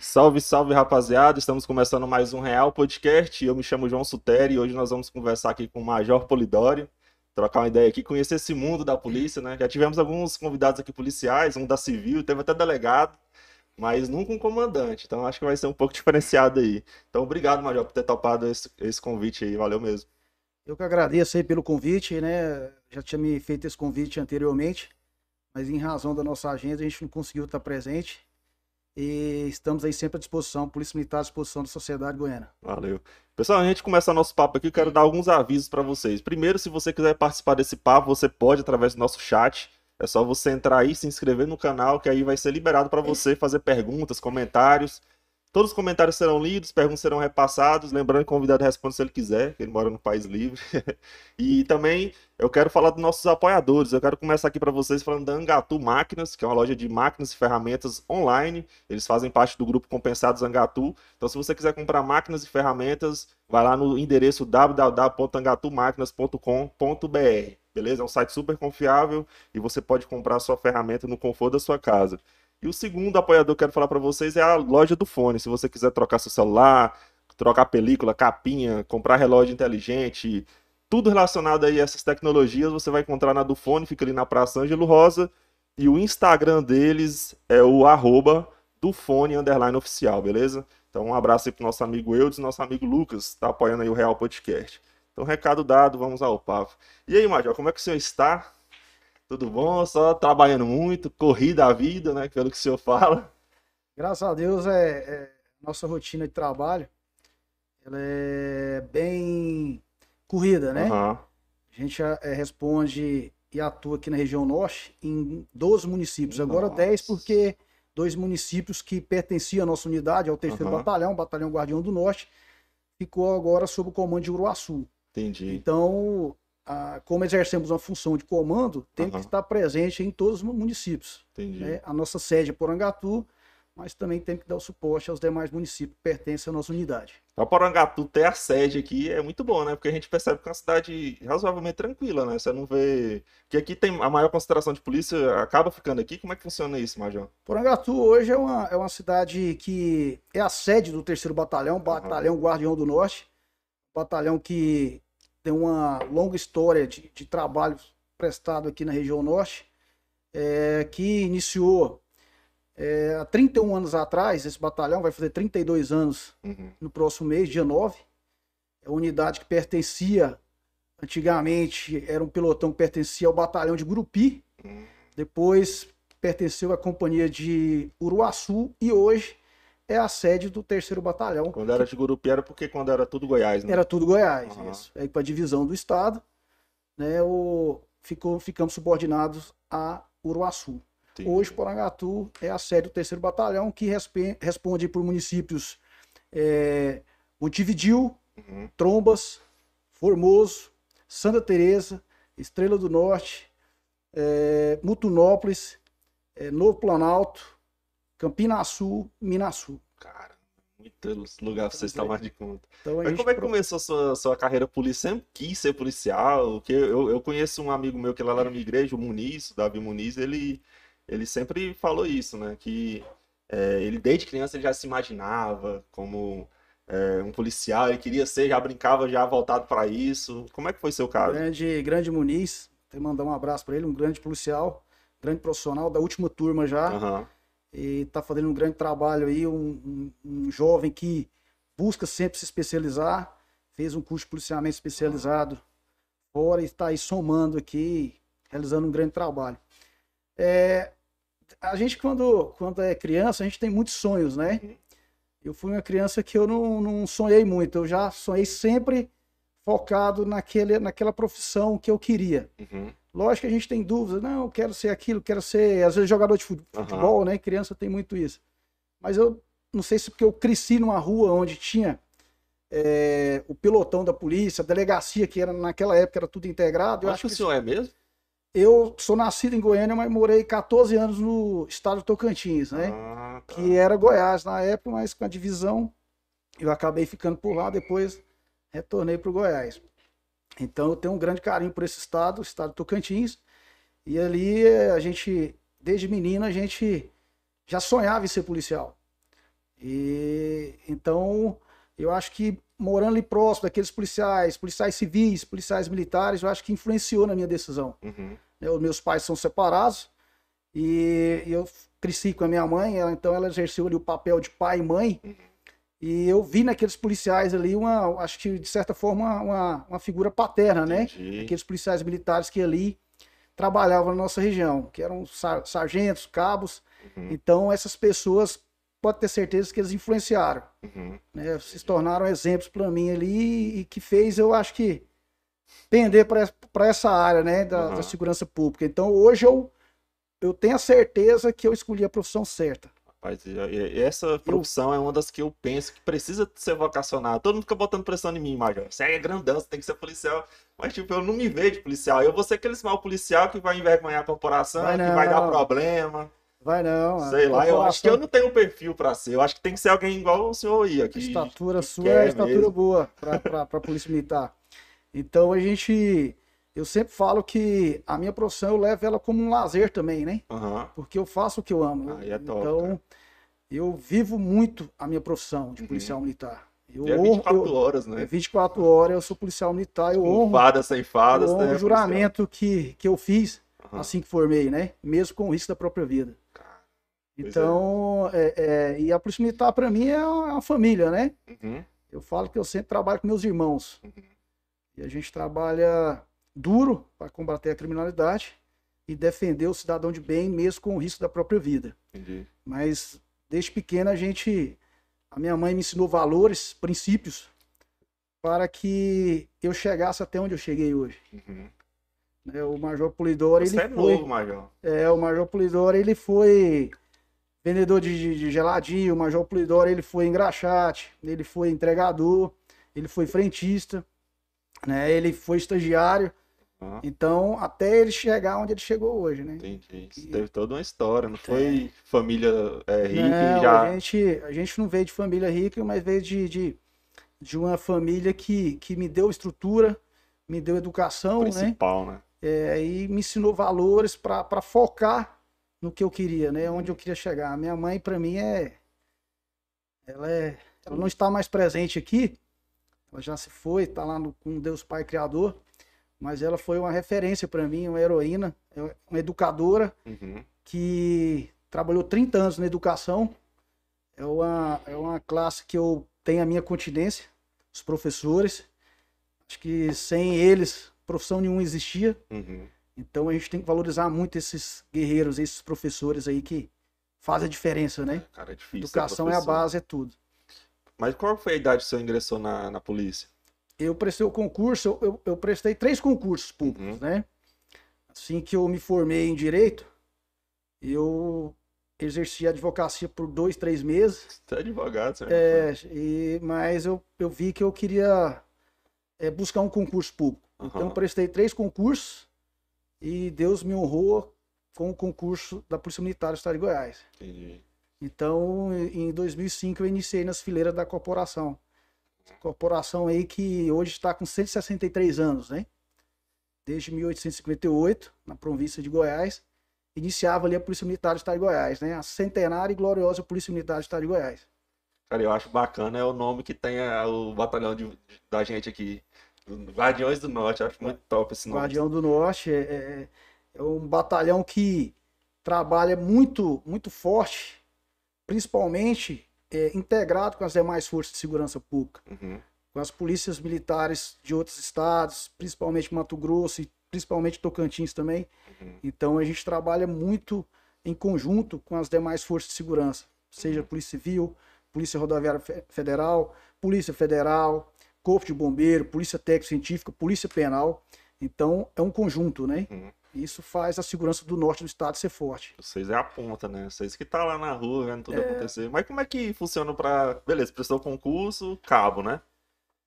Salve, salve, rapaziada. Estamos começando mais um Real Podcast. Eu me chamo João Suteri e hoje nós vamos conversar aqui com o Major Polidori, trocar uma ideia aqui, conhecer esse mundo da polícia, né? Já tivemos alguns convidados aqui policiais, um da civil, teve até delegado, mas nunca um comandante. Então acho que vai ser um pouco diferenciado aí. Então obrigado, Major, por ter topado esse, esse convite aí. Valeu mesmo. Eu que agradeço aí pelo convite, né? Já tinha me feito esse convite anteriormente, mas em razão da nossa agenda a gente não conseguiu estar presente. E estamos aí sempre à disposição, Polícia Militar à disposição da sociedade goiana. Valeu. Pessoal, a gente começa nosso papo aqui, eu quero dar alguns avisos para vocês. Primeiro, se você quiser participar desse papo, você pode através do nosso chat. É só você entrar aí, se inscrever no canal, que aí vai ser liberado para você fazer perguntas, comentários. Todos os comentários serão lidos, perguntas serão repassados. Lembrando que o convidado responde se ele quiser, que ele mora no país livre. e também eu quero falar dos nossos apoiadores. Eu quero começar aqui para vocês falando da Angatu Máquinas, que é uma loja de máquinas e ferramentas online. Eles fazem parte do grupo Compensados Angatu. Então, se você quiser comprar máquinas e ferramentas, vai lá no endereço www.angatumáquinas.com.br. Beleza? É um site super confiável e você pode comprar sua ferramenta no conforto da sua casa. E o segundo apoiador que eu quero falar para vocês é a loja do fone. Se você quiser trocar seu celular, trocar película, capinha, comprar relógio inteligente, tudo relacionado aí a essas tecnologias, você vai encontrar na do fone, fica ali na Praça Ângelo Rosa. E o Instagram deles é o arroba do fone underline oficial, beleza? Então um abraço aí pro nosso amigo Eudes e nosso amigo Lucas, tá apoiando aí o Real Podcast. Então recado dado, vamos ao papo. E aí, Major, como é que o senhor está? Tudo bom? Só trabalhando muito, corrida a vida, né? Pelo que o senhor fala. Graças a Deus, é, é nossa rotina de trabalho, ela é bem corrida, né? Aham. A gente é, responde e atua aqui na região norte em 12 municípios. Agora Nossa. 10 porque dois municípios que pertenciam à nossa unidade, ao terceiro Aham. batalhão, Batalhão Guardião do Norte, ficou agora sob o comando de Uruaçu. Entendi. Então, a- como exercemos uma função de comando, temos Aham. que estar presente em todos os municípios. Entendi. né? A nossa sede é Porangatu, mas também tem que dar o suporte aos demais municípios que pertencem à nossa unidade. Pra Porangatu ter a sede aqui é muito bom, né? Porque a gente percebe que é uma cidade razoavelmente tranquila, né? Você não vê. Que aqui tem a maior concentração de polícia, acaba ficando aqui. Como é que funciona isso, Major? Porangatu hoje é uma, é uma cidade que é a sede do terceiro batalhão, Batalhão Guardião do Norte, batalhão que tem uma longa história de, de trabalho prestado aqui na região norte, é, que iniciou é, há 31 anos atrás, esse batalhão vai fazer 32 anos Uhum. no próximo mês, dia 9. É uma unidade que pertencia, antigamente, era um pelotão que pertencia ao batalhão de Gurupi, Hum. depois pertenceu à companhia de Uruaçu e hoje é a sede do terceiro batalhão. Quando era de Gurupi era porque quando era tudo Goiás, né? Era tudo Goiás, Aham. isso. Aí para a divisão do estado, né, o, ficou, ficamos subordinados a Uruaçu. Entendi. Hoje, Porangatu é a sede do terceiro batalhão, que respe- responde por municípios é, Montevidil, Uhum. Trombas, Formoso, Santa Teresa, Estrela do Norte, é, Mutunópolis, é, Novo Planalto, Campinaçu, Minasul. Cara, muitos lugares pra você estar mais de conta. Então a Mas como é que pro- começou a sua, sua carreira policial? Sempre quis ser policial? Porque eu, eu conheço um amigo meu que lá na minha igreja, o Muniz, o Davi Muniz, ele, ele sempre falou isso, né? Que é, ele desde criança ele já se imaginava como é, um policial, ele queria ser, já brincava já voltado para isso. Como é que foi seu caso? grande, grande Muniz, até mandar um abraço para ele, um grande policial, grande profissional da última turma já. Aham, e está fazendo um grande trabalho aí, um, um- um jovem que busca sempre se especializar, fez um curso de policiamento especializado fora e está aí somando aqui, realizando um grande trabalho. É, a gente, quando, quando é criança, a gente tem muitos sonhos, né? Eu fui uma criança que eu não, não sonhei muito, eu já sonhei sempre focado naquele, naquela profissão que eu queria. uhum, Lógico que a gente tem dúvidas, não, eu quero ser aquilo, quero ser, às vezes, jogador de futebol, né? Criança tem muito isso. Mas eu não sei se porque eu cresci numa rua onde tinha é, o pelotão da polícia, a delegacia, que era naquela época era tudo integrado. Eu Acho acho que o senhor é mesmo? eu sou nascido em Goiânia, mas morei 14 anos no estado do Tocantins, né? Ah, tá. que era Goiás na época, mas com a divisão eu acabei ficando por lá, depois retornei para o Goiás. Então eu tenho um grande carinho por esse estado, o estado do Tocantins, e ali a gente, desde menino, a gente já sonhava em ser policial. E então eu acho que morando ali próximo daqueles policiais, policiais civis, policiais militares, eu acho que influenciou na minha decisão. Uhum. Né, Os meus pais são separados e eu cresci com a minha mãe, ela- então ela exerceu ali o papel de pai e mãe. Uhum. E eu vi naqueles policiais ali uma, acho que de certa forma, uma, uma figura paterna, né? Entendi. Aqueles policiais militares que ali trabalhavam na nossa região, que eram sar- sargentos, cabos. Uhum. Então essas pessoas, pode ter certeza que eles influenciaram, Uhum. né? Se tornaram exemplos para mim ali e que fez, eu acho que, pender para essa área, né? Da, Uhum. da segurança pública. Então hoje eu, eu tenho a certeza que eu escolhi a profissão certa. Rapaz, e- essa profissão é uma das que eu penso que precisa ser vocacionada. Todo mundo fica botando pressão em mim, Major. Você é grandão, você tem que ser policial. Mas, tipo, eu não me vejo policial. Eu vou ser aquele mal policial que vai envergonhar a corporação, Vai que vai dar problema. Vai não. Sei lá, eu acho que eu não tenho perfil pra ser. Eu acho que tem que ser alguém igual o senhor aí. A Que, estatura que sua é estatura mesmo. boa para a Polícia Militar. Então a gente. Eu sempre falo que a minha profissão eu levo ela como um lazer também, né? Aham. Porque eu faço o que eu amo. Aí é top, então cara. eu vivo muito a minha profissão de Uhum. policial militar. Eu E é honro- 24 eu- horas, é né? 24 horas, eu sou policial militar, eu Com honro, fadas, sem fadas, honro né? o juramento que, que eu fiz Aham. assim que formei, né? Mesmo com o risco da própria vida. É. Então, é, é, e a Polícia Militar para mim é uma, é uma família, né? Uhum. Eu falo que eu sempre trabalho com meus irmãos. Uhum. E a gente trabalha duro para combater a criminalidade e defender o cidadão de bem, mesmo com o risco da própria vida. Entendi. Mas desde pequena a gente. A minha mãe me ensinou valores, princípios, para que eu chegasse até onde eu cheguei hoje. Uhum. né? O Major Polidoro, Você ele é foi. novo, Major. É, o Major Polidoro, ele foi vendedor de, de- de geladinho, o Major Polidoro, ele foi engraxate, ele foi entregador, ele foi frentista, né? Ele foi estagiário. Então, até ele chegar onde ele chegou hoje, né? Entendi. Isso E- teve toda uma história, não foi família é, rica Não, já. a, gente, a gente não veio de família rica, mas veio de, de, de uma família que, que me deu estrutura, me deu educação, né? principal, né? É, e me ensinou valores para focar no que eu queria, né? Onde eu queria chegar. A minha mãe, para mim, é. Ela é. Ela não está mais presente aqui. Ela já se foi, está lá no, com Deus Pai Criador. Mas ela foi uma referência para mim, uma heroína, é uma educadora Uhum. que trabalhou 30 anos na educação. É uma, é uma classe que eu tenho a minha continência, os professores. Acho que sem eles, profissão nenhuma existia. Uhum. Então a gente tem que valorizar muito esses guerreiros, esses professores aí que fazem a diferença, né? Cara, é difícil. Educação é a professor. base, é tudo. Mas qual foi a idade que você ingressou na, na polícia? Eu prestei o concurso, eu, eu- prestei três concursos públicos, Uhum. né? Assim que eu me formei em direito, eu exerci a advocacia por dois, três meses. Você é advogado, certo? É, e, mas eu, eu vi que eu queria é, buscar um concurso público. Então Aham. eu prestei três concursos e Deus me honrou com o concurso da Polícia Militar do Estado de Goiás. Entendi. Então, em 2005 eu iniciei nas fileiras da corporação. Corporação aí que hoje está com 163 anos, né? Desde 1858, na província de Goiás, iniciava ali a Polícia Militar do Estado de Goiás, né? A centenária e gloriosa Polícia Militar do Estado de Goiás. Cara, eu acho bacana é o nome que tem a- o batalhão de- da gente aqui. Guardiões do Norte, acho muito top esse nome. Guardião do Norte é, é- é um batalhão que trabalha muito, muito forte, principalmente é, integrado com as demais forças de segurança pública, Uhum. com as polícias militares de outros estados, principalmente Mato Grosso e principalmente Tocantins também. Uhum. Então a gente trabalha muito em conjunto com as demais forças de segurança, seja Uhum. Polícia Civil, Polícia Rodoviária Fe- Federal, Polícia Federal, Corpo de Bombeiro, Polícia Técnico Científica, Polícia Penal. Então é um conjunto, né? Uhum. Isso faz a segurança do norte do estado ser forte. Vocês é a ponta, né? Vocês que tá lá na rua vendo É. tudo acontecer. Mas como é que funciona pra. Beleza, prestou concurso, cabo, né?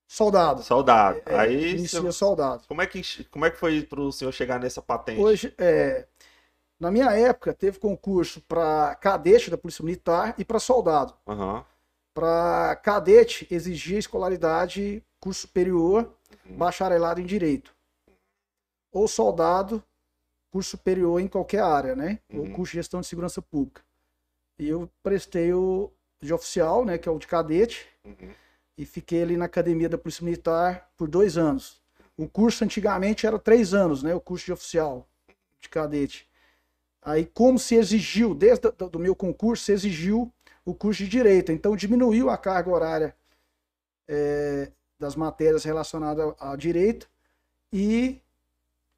Soldado. Soldado. É, Aí. inicia soldado. Como é, que, como é que foi pro senhor chegar nessa patente? Hoje, é, na minha época, teve concurso para cadete da Polícia Militar e para soldado. Aham. Para cadete, exigia escolaridade, curso superior, Uhum. bacharelado em direito. Ou soldado, curso superior em qualquer área, né? Ou Uhum. curso de gestão de segurança pública. E eu prestei o, de oficial, né, que é o de cadete, Uhum. e fiquei ali na academia da Polícia Militar por dois anos. O curso antigamente era três anos, né, o curso de oficial de cadete. Aí, como se exigiu, desde o do meu concurso, se exigiu o curso de direito, então diminuiu a carga horária é, das matérias relacionadas ao, ao direito e,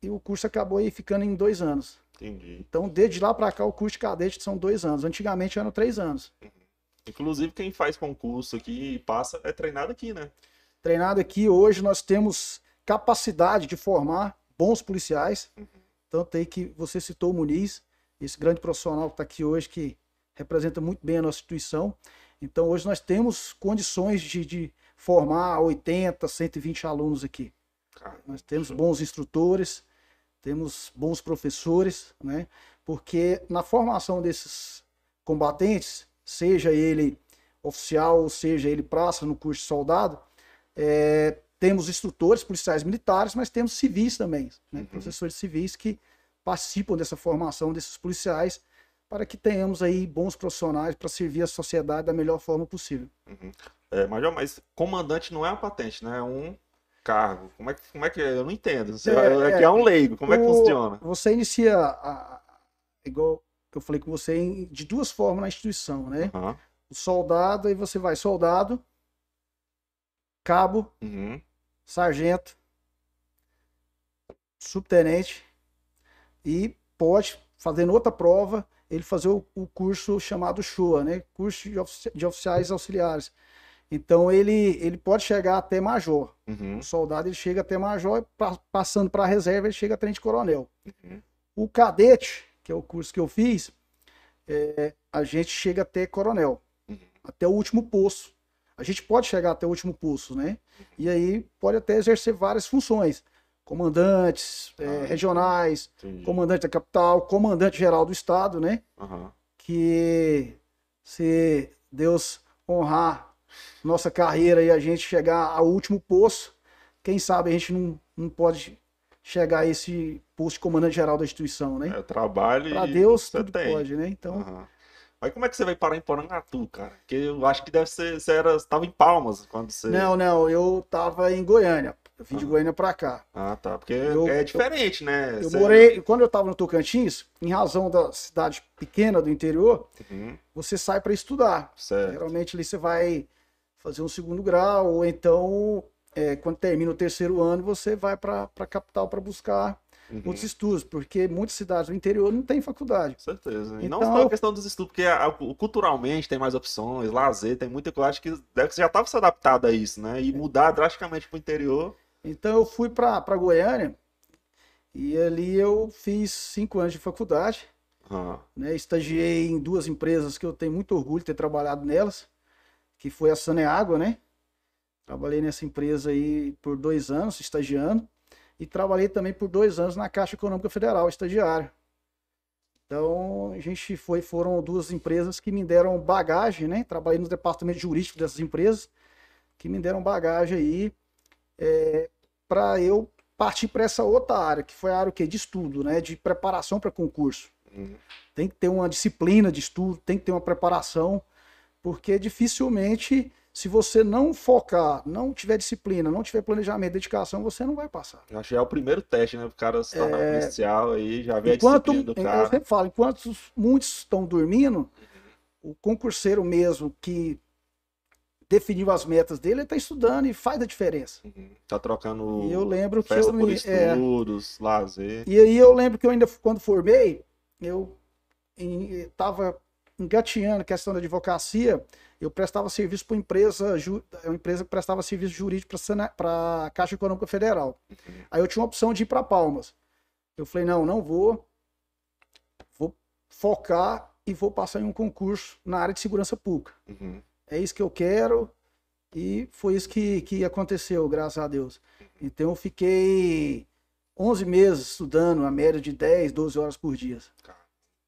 e o curso acabou aí ficando em dois anos. Entendi. Então, desde lá para cá, o curso de cadete são dois anos. Antigamente eram três anos. Inclusive, quem faz concurso aqui e passa é treinado aqui, né? Treinado aqui, hoje nós temos capacidade de formar bons policiais. Tanto aí que você citou o Muniz, esse grande profissional que está aqui hoje, que representa muito bem a nossa instituição. Então, hoje nós temos condições de, de formar 80, 120 alunos aqui. Nós temos bons instrutores, temos bons professores, né? Porque na formação desses combatentes, seja ele oficial, ou seja ele praça no curso de soldado, é, temos instrutores policiais militares, mas temos civis também, né? Uhum. professores civis que participam dessa formação desses policiais para que tenhamos aí bons profissionais para servir a sociedade da melhor forma possível. É, Major, mas comandante não é uma patente, né? É um cargo. Como é que, como é que é? Eu não entendo. Você, É, aqui é um leigo. Como é que O- funciona? Você inicia, a- igual eu falei com você, de duas formas na instituição, né? Aham. O soldado, aí você vai soldado, cabo, Uhum. sargento, subtenente e pode, fazendo outra prova, ele fazer o, o curso chamado SHOA, né? Curso de, ofici- de oficiais auxiliares. Então ele, ele pode chegar até major. Uhum. O soldado ele chega até major, e pa- passando para a reserva ele chega a tenente coronel. Uhum. O cadete, que é o curso que eu fiz, é, a gente chega até coronel, Uhum. até o último posto. A gente pode chegar até o último posto, né? E aí pode até exercer várias funções. Comandantes é, Ah, regionais, Entendi. comandante da capital, comandante geral do estado, né? Que se Deus honrar nossa carreira e a gente chegar ao último posto, quem sabe a gente não, não pode chegar a esse posto de comandante geral da instituição, né? É, trabalho Para e Deus você tudo tem. pode, né? Então. Mas como é que você vai parar em Porangatu, cara? Porque eu acho que deve ser. Você era, você tava em Palmas quando você. não, não, eu tava em Goiânia. Eu vim de. Goiânia para cá. Ah, tá. Porque Eu- é diferente, né? Eu Você- morei, quando eu tava no Tocantins, em razão da cidade pequena do interior, Uhum, você sai para estudar. certo. Geralmente ali você vai fazer um segundo grau, ou então, é, quando termina o terceiro ano, você vai para a capital para buscar Uhum, outros estudos, porque muitas cidades do interior não têm faculdade. Com certeza. E não Então, só a questão dos estudos, porque a- o- culturalmente tem mais opções, lazer, tem muita coisa. Acho que deve já estava se adaptado a isso, né? É. E mudar drasticamente pro interior. Então eu fui para Goiânia e ali eu fiz cinco anos de faculdade. Ah, né? Estagiei em duas empresas que eu tenho muito orgulho de ter trabalhado nelas, que foi a Saneágua, né? Trabalhei nessa empresa aí por dois anos, estagiando, e trabalhei também por dois anos na Caixa Econômica Federal, estagiário. Então, a gente foi, foram duas empresas que me deram bagagem, né? Trabalhei no departamento jurídico dessas empresas, que me deram bagagem aí para eu partir para essa outra área, que foi a área o quê? de estudo, né? De preparação para concurso. uhum. Tem que ter uma disciplina de estudo, tem que ter uma preparação, porque dificilmente, se você não focar, não tiver disciplina, não tiver planejamento, dedicação, você não vai passar. Eu acho que é o primeiro teste, né? O cara tornar É. policial aí, já vê a Enquanto, disciplina do eu cara. sempre falo, enquanto muitos estão dormindo, o concurseiro mesmo que definiu as metas dele, ele está estudando e faz a diferença. Uhum. Tá trocando E eu lembro que festa eu me- é, estudos, lazer. E aí eu lembro que eu ainda, quando formei, eu estava engateando a questão da advocacia, eu prestava serviço para empresa, uma empresa que prestava serviço jurídico para a Caixa Econômica Federal. Aí eu tinha uma opção de ir para Palmas. Eu falei, não, não vou, vou focar e vou passar em um concurso na área de segurança pública. Uhum. É isso que eu quero e foi isso que, que aconteceu, graças a Deus. Então eu fiquei 11 meses estudando, a média de 10, 12 horas por dia.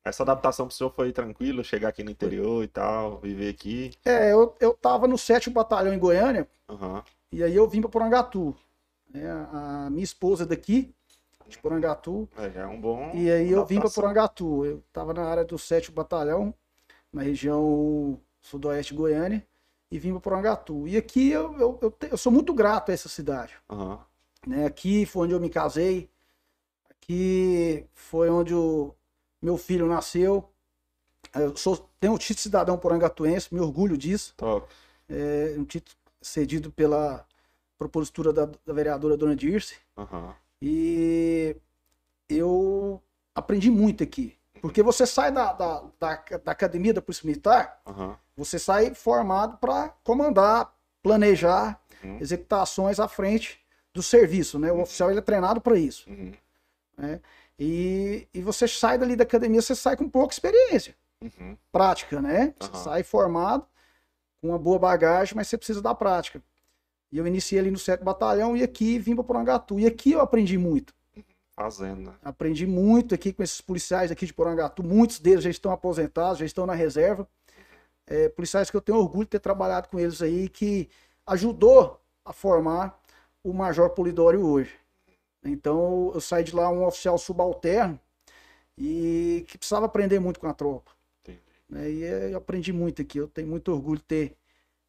Essa adaptação pro senhor foi tranquila? Chegar aqui no interior e tal, viver aqui? É, eu, eu tava no 7 Batalhão em Goiânia Aham. e aí eu vim para Porangatu. né? A minha esposa daqui, de Porangatu, É, já é um bom. e aí eu vim para adaptação. Porangatu. Eu tava na área do 7 Batalhão, na região sudoeste de Goiânia, e vim para Porangatu. E aqui eu, eu, eu, te- eu sou muito grato a essa cidade. Aham. Né? Aqui foi onde eu me casei, aqui foi onde o meu filho nasceu. Eu sou, tenho o título de cidadão porangatuense, me orgulho disso. Top. É um título cedido pela propositura da, da vereadora Dona Dirce. Aham. E eu aprendi muito aqui. Porque você sai da, da, da, da academia da Polícia Militar, Aham. você sai formado para comandar, planejar, Uhum. executar ações à frente do serviço. Né? O oficial ele é treinado para isso. Uhum. E, e você sai dali da academia, você sai com pouca experiência Uhum. prática, né? Você Aham. sai formado, com uma boa bagagem, mas você precisa da prática. E eu iniciei ali no 7 Batalhão e aqui vim para Porangatu. E aqui eu aprendi muito. Fazendo, né? Aprendi muito aqui com esses policiais aqui de Porangatu. Muitos deles já estão aposentados, já estão na reserva. É, policiais que eu tenho orgulho de ter trabalhado com eles aí, que ajudou a formar o Major Polidório hoje. Então eu saí de lá um oficial subalterno e que precisava aprender muito com a tropa. Né? E eu aprendi muito aqui. Eu tenho muito orgulho de ter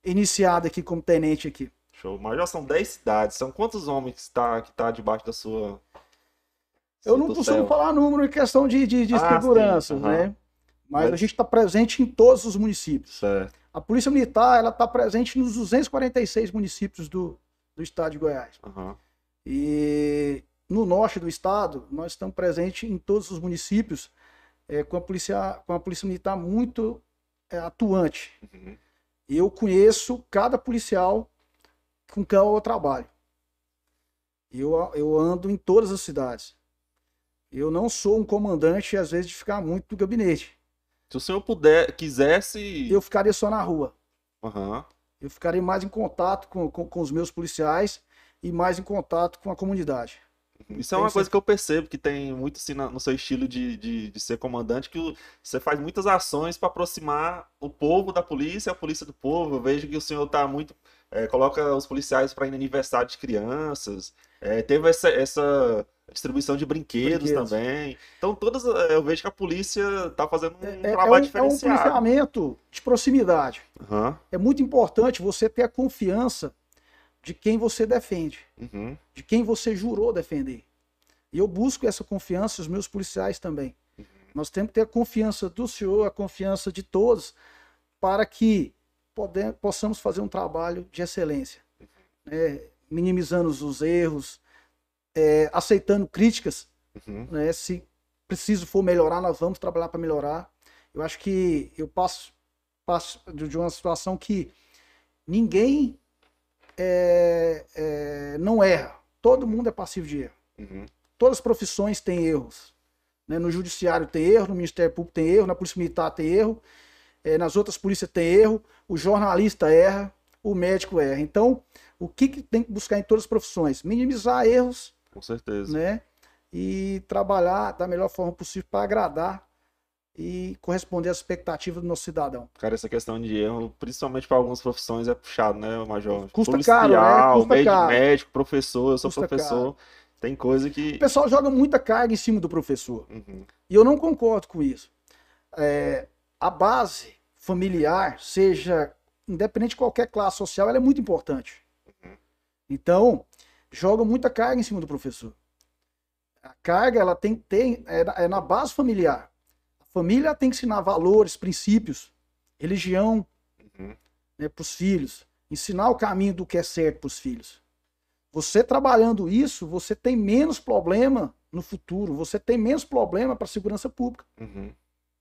iniciado aqui como tenente aqui. Show. Mas já são 10 cidades. São quantos homens que está que tá debaixo da sua. Eu não costumo tutela? falar número em questão de, de, de Ah, segurança, aham. né? Mas, Mas- a gente está presente em todos os municípios. Certo. A Polícia Militar ela está presente nos 246 municípios do, do estado de Goiás. Aham. E no norte do estado, nós estamos presentes em todos os municípios eh, com, a polícia, com a Polícia Militar muito eh, atuante. Uhum. Eu conheço cada policial com quem eu trabalho. Eu, eu ando em todas as cidades. Eu não sou um comandante, às vezes, de ficar muito no gabinete. Se o senhor puder, quisesse. Eu ficaria só na rua. Aham. Eu ficaria mais em contato com, com, com os meus policiais e mais em contato com a comunidade. Isso é uma coisa que eu percebo que tem muito assim no seu estilo de, de, de ser comandante, que você faz muitas ações para aproximar o povo da polícia, a polícia do povo. Eu vejo que o senhor tá muito. é, coloca os policiais para ir no aniversário de crianças. é, teve essa, essa distribuição de brinquedos, Brinquedos. também. Então, todas. é, Eu vejo que a polícia tá fazendo um É, é- é trabalho um, é um diferenciado. policiamento de proximidade. Aham, É muito importante você ter a confiança de quem você defende. uhum, de quem você jurou defender. E eu busco essa confiança, os meus policiais também. Nós temos que ter a confiança do senhor, a confiança de todos, para que pode- possamos fazer um trabalho de excelência, né? minimizando os erros, é, aceitando críticas. uhum. né? Se preciso for melhorar, nós vamos trabalhar para melhorar. Eu acho que eu passo, passo de uma situação que ninguém é, é, não erra. Todo mundo é passivo de erro. Uhum. Todas as profissões têm erros. né? No judiciário tem erro, no Ministério Público tem erro, na Polícia Militar tem erro, é, nas outras polícias tem erro, o jornalista erra, o médico erra. Então, o que, que tem que buscar em todas as profissões? Minimizar erros, Com certeza. né? E trabalhar da melhor forma possível para agradar e corresponder às expectativas do nosso cidadão. Cara, essa questão de erro, principalmente para algumas profissões, é puxado, né, Major? Custa Policial, caro, né? Custa médico, caro. médico, professor, eu sou Custa professor. Tem coisa que. O pessoal joga muita carga em cima do professor. Uhum, E eu não concordo com isso. É, a base familiar, seja independente de qualquer classe social, ela é muito importante. Então, joga muita carga em cima do professor. A carga ela tem ter é, é na base familiar. Família tem que ensinar valores, princípios, religião uhum. para os filhos, ensinar o caminho do que é certo para os filhos. Você trabalhando isso, você tem menos problema no futuro, você tem menos problema para a segurança pública. Uhum.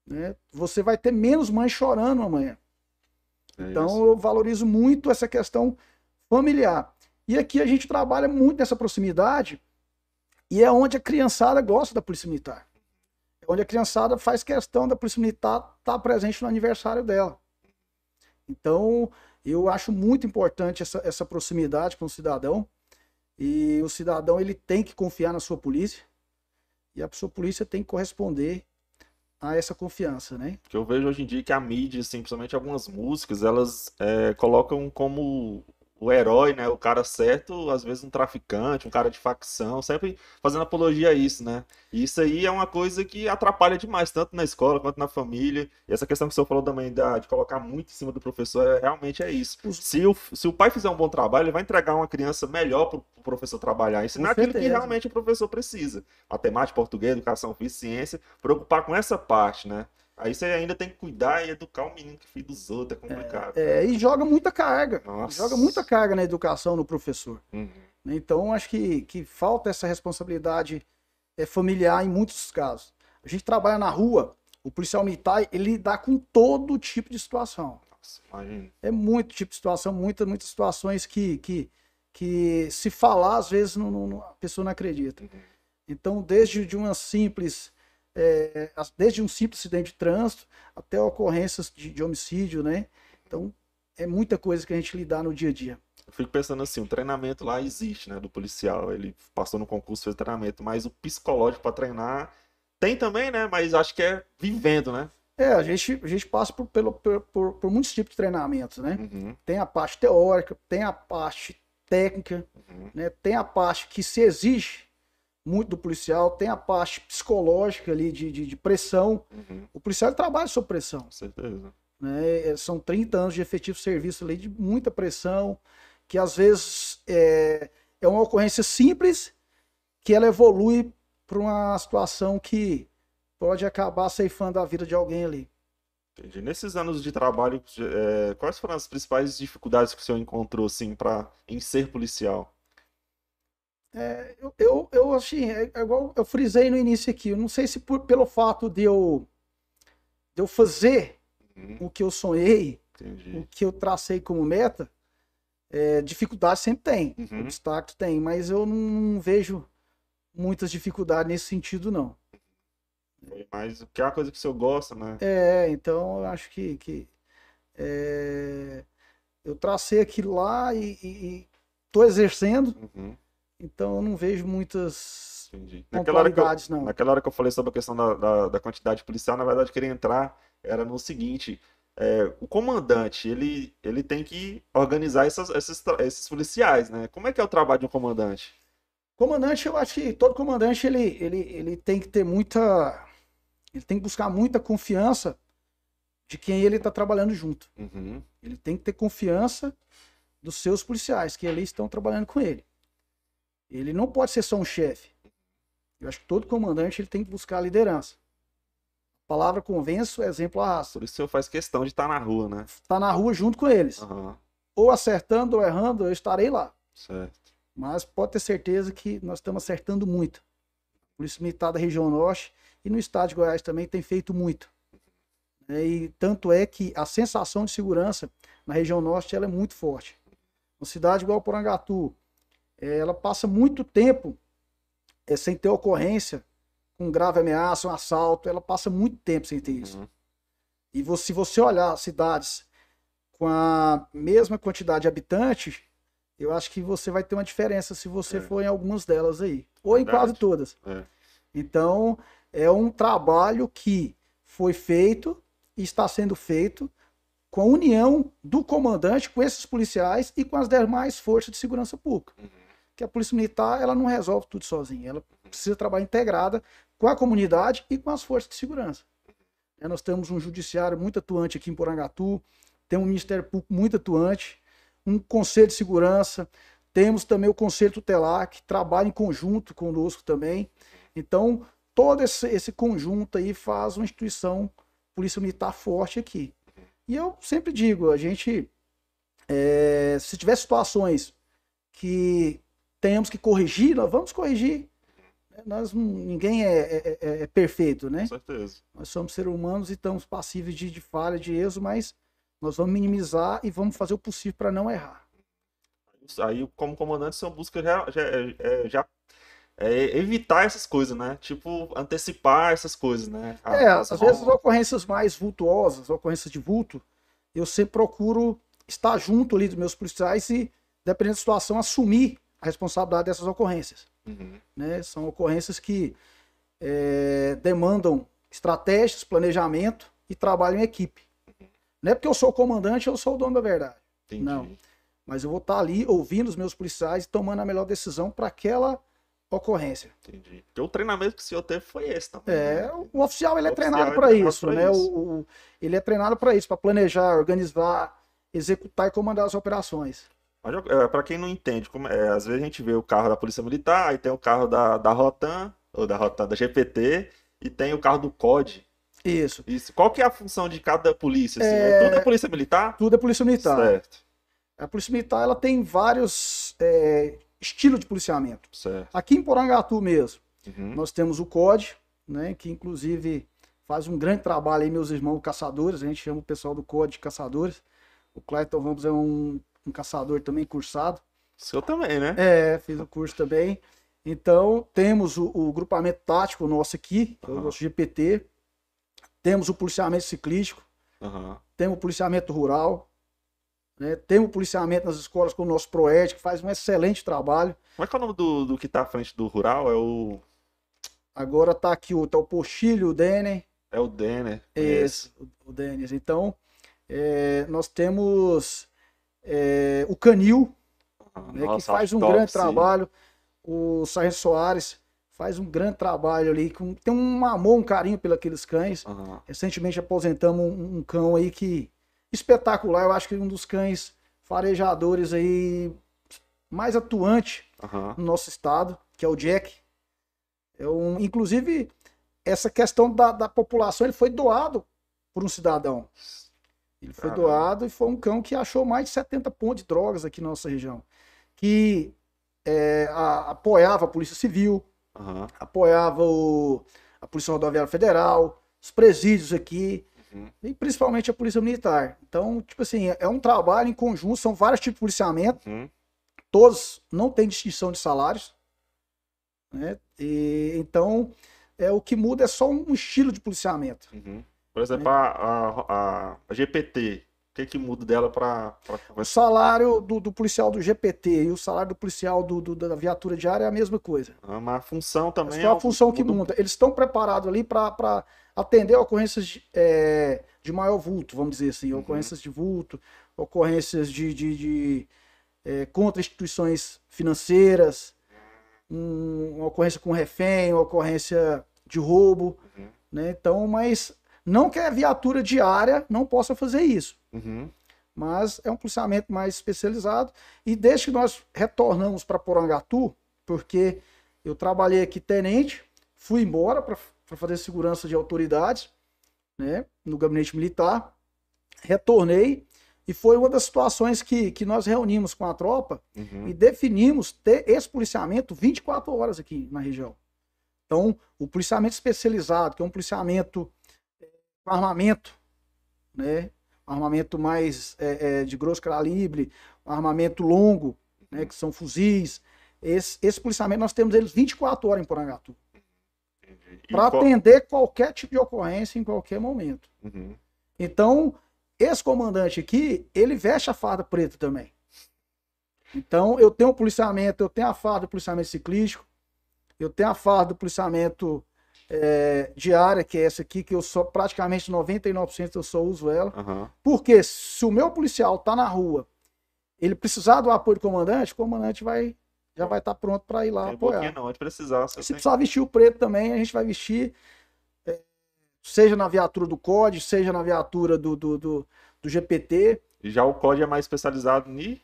né? Você vai ter menos mães chorando amanhã. É Então isso. eu valorizo muito essa questão familiar. E aqui a gente trabalha muito nessa proximidade e é onde a criançada gosta da Polícia Militar. É onde a criançada faz questão da Polícia Militar estar presente no aniversário dela. Então eu acho muito importante essa, essa proximidade com o cidadão e o cidadão ele tem que confiar na sua polícia e a sua polícia tem que corresponder a essa confiança, né? Que eu vejo hoje em dia que a mídia, assim, principalmente algumas músicas, elas é, colocam como o herói, né? O cara certo, às vezes um traficante, um cara de facção, sempre fazendo apologia a isso, né? E isso aí é uma coisa que atrapalha demais, tanto na escola quanto na família. E essa questão que o senhor falou também da, de colocar muito em cima do professor, é, realmente é isso. Se o, se o pai fizer um bom trabalho, ele vai entregar uma criança melhor para o professor trabalhar, ensinar aquilo que realmente o professor precisa. Matemática, português, educação física, ciência, preocupar com essa parte, né? Aí você ainda tem que cuidar e educar o menino que filho dos outros, é complicado. É, é, e joga muita carga. Nossa. Joga muita carga na educação no professor. Uhum. Então, acho que, que falta essa responsabilidade é, familiar em muitos casos. A gente trabalha na rua, o policial militar, ele lidar com todo tipo de situação. Nossa, imagina. É muito tipo de situação, muitas, muitas situações que, que, que se falar, às vezes, não, não, a pessoa não acredita. Uhum. Então, desde de uma simples é, desde um simples acidente de trânsito até ocorrências de, de, homicídio, né? Então, é muita coisa que a gente lidar no dia a dia. Eu fico pensando assim, o treinamento lá existe, né, do policial, ele passou no concurso, fez treinamento, mas o psicológico para treinar tem também, né, mas acho que é vivendo, né? É, a gente, a gente passa por, pelo, por, por, muitos tipos de treinamentos, né? Uhum. Tem a parte teórica, tem a parte técnica, uhum. né? tem a parte que se exige muito do policial, tem a parte psicológica ali de, de, de pressão. Uhum. O policial trabalha sob pressão. Com certeza. Né? É, são 30 anos de efetivo serviço ali, de muita pressão, que às vezes é, é uma ocorrência simples, que ela evolui para uma situação que pode acabar ceifando a vida de alguém ali. Entendi. Nesses anos de trabalho, é, quais foram as principais dificuldades que o senhor encontrou assim, pra, em ser policial? É, eu, eu, eu, assim, é, é igual eu frisei no início aqui, eu não sei se por, pelo fato de eu, de eu fazer uhum. o que eu sonhei, Entendi. o que eu tracei como meta, é, dificuldade sempre tem, uhum. obstáculo tem, mas eu não, não, vejo muitas dificuldades nesse sentido, não. Mas o que é uma coisa que o senhor gosta, né? É, então eu acho que, que é, eu tracei aquilo lá e estou exercendo. Uhum. Então eu não vejo muitas Entendi. Naquela hora, eu, não. naquela hora que eu falei sobre a questão da, da, da quantidade policial, na verdade, queria entrar era no seguinte. É, o comandante, ele, ele tem que organizar essas, esses, esses policiais, né? Como é que é o trabalho de um comandante? Comandante, eu acho que todo comandante, ele, ele, ele tem que ter muita... Ele tem que buscar muita confiança de quem ele está trabalhando junto. Uhum. Ele tem que ter confiança dos seus policiais, que ali estão trabalhando com ele. Ele não pode ser só um chefe. Eu acho que todo comandante ele tem que buscar a liderança. A palavra convenço exemplo arrasta. Por isso o senhor faz questão de estar na rua, né? Estar na rua junto com eles. Uhum. Ou acertando ou errando, eu estarei lá. Certo. Mas pode ter certeza que nós estamos acertando muito. Por isso, Militar da região norte e no estado de Goiás também tem feito muito. É, e tanto é que a sensação de segurança na região norte ela é muito forte. Uma cidade igual Porangatu, é, ela passa muito tempo é, sem ter ocorrência com grave ameaça, um assalto, ela passa muito tempo sem ter isso. Uhum. E você, se você olhar cidades com a mesma quantidade de habitantes, eu acho que você vai ter uma diferença se você é. for em algumas delas aí. Ou Verdade. em quase todas. É. Então, é um trabalho que foi feito e está sendo feito com a união do comandante com esses policiais e com as demais forças de segurança pública. Uhum que a Polícia Militar ela não resolve tudo sozinha. Ela precisa trabalhar integrada com a comunidade e com as forças de segurança. É, nós temos um judiciário muito atuante aqui em Porangatu, temos um Ministério Público muito atuante, um Conselho de Segurança, temos também o Conselho Tutelar, que trabalha em conjunto conosco também. Então, todo esse, esse conjunto aí faz uma instituição Polícia Militar forte aqui. E eu sempre digo, a gente, é, se tiver situações que tenhamos que corrigir, nós vamos corrigir. Nós, ninguém é, é, é, é perfeito, né? Com certeza. Nós somos seres humanos e estamos passíveis de, de falha, de erro, mas nós vamos minimizar e vamos fazer o possível para não errar. Aí, como comandante, sua busca já, já, é, já é evitar essas coisas, né? Tipo, antecipar essas coisas, né? A, é, às vezes as ocorrências mais vultuosas, ocorrências de vulto, eu sempre procuro estar junto ali dos meus policiais e, dependendo da situação, assumir a responsabilidade dessas ocorrências. Uhum. Né? São ocorrências que é, demandam estratégias, planejamento e trabalho em equipe. Uhum. Não é porque eu sou o comandante, eu sou o dono da verdade. Entendi. Não. mas eu vou estar ali ouvindo os meus policiais e tomando a melhor decisão para aquela ocorrência. Entendi. Porque o treinamento que o senhor teve foi esse também. É, né? o oficial ele é O treinado oficial é para treinado isso, né? isso. O, o- ele é treinado para isso, para planejar, organizar, executar e comandar as operações. É, pra quem não entende, como é, às vezes a gente vê o carro da Polícia Militar, aí tem o carro da, da Rotan, ou da Rotan, da GPT, e tem o carro do COD. Isso. Isso. Qual que é a função de cada polícia? Assim? É- É... Tudo é Polícia Militar? Tudo é polícia militar. Certo, A polícia militar ela tem vários é, estilos de policiamento. certo. Aqui em Porangatu mesmo, Uhum. nós temos o COD, né, que inclusive faz um grande trabalho aí, meus irmãos caçadores, a gente chama o pessoal do COD de caçadores. O Clayton Ramos é um, um caçador também cursado. Senhor também, né? É, fiz o curso também. Então, temos o, o grupamento tático nosso aqui, é o nosso GPT. Temos o policiamento ciclístico, Aham. temos o policiamento rural, né? temos o policiamento nas escolas com o nosso PROED, que faz um excelente trabalho. Como é que é o nome do, do que tá à frente do rural? É o. Agora tá aqui o, tá o Pochilho, o Denner, É o Denner. esse, o, o Denis. Então, é, nós temos é, o Canil, Aham. né, que Nossa, faz acho um top, grande sim. trabalho. O Sargento Soares faz um grande trabalho ali, com, tem um amor, um carinho pelos aqueles cães. Aham. Recentemente aposentamos um, um cão aí que espetacular, eu acho que um dos cães farejadores aí mais atuante Aham. no nosso estado, que é o Jack. É um, inclusive, essa questão da, da população, ele foi doado por um cidadão. Ele foi Caramba. doado e foi um cão que achou mais de 70 pontos de drogas aqui na nossa região. Que é, a- apoiava a Polícia Civil, Aham. apoiava o- a Polícia Rodoviária Federal, os presídios aqui, Uhum. e principalmente a Polícia Militar. Então, tipo assim, é um trabalho em conjunto, são vários tipos de policiamento, Uhum. todos não têm distinção de salários, né? E, então, é, o que muda é só um estilo de policiamento. Uhum. Por exemplo, a, a, a- a GPT, o que que muda dela para O salário do, do policial do GPT e o salário do policial do, do- da viatura diária é a mesma coisa. uma função É também? só a é um- função que muda- muda. Eles estão preparados ali para atender ocorrências de, é, de maior vulto, vamos dizer assim, Uhum. ocorrências de vulto, ocorrências de, de, de, é, contra instituições financeiras, um- uma ocorrência com refém, uma ocorrência de roubo, Uhum. né? Então, mas não que a viatura diária não possa fazer isso Uhum. mas é um policiamento mais especializado. E desde que nós retornamos para Porangatu, porque eu trabalhei aqui tenente, fui embora para fazer segurança de autoridades, né, no gabinete militar, retornei e foi uma das situações que, que nós reunimos com a tropa Uhum. e definimos ter esse policiamento 24 horas aqui na região. Então, o policiamento especializado, que é um policiamento armamento, né? Um armamento mais eh, eh, de grosso calibre, um armamento longo, né? que são fuzis. Esse, esse policiamento nós temos eles 24 horas em Porangatu, para qual- atender qualquer tipo de ocorrência em qualquer momento. Uhum. Então, esse comandante aqui, ele veste a farda preta também. Então, eu tenho o policiamento, eu tenho a farda do policiamento ciclístico, eu tenho a farda do policiamento é, diária, que é essa aqui, que eu só praticamente 99% eu só uso ela. Aham. Porque se o meu policial tá na rua, ele precisar do apoio do comandante, o comandante vai, já vai estar pronto para ir lá Tem apoiar. pouquinho não, onde precisar. Se tem... precisar vestir o preto também, a gente vai vestir, é, seja na viatura do COD, seja na viatura do, do, do, do GPT. Já o COD é mais especializado em.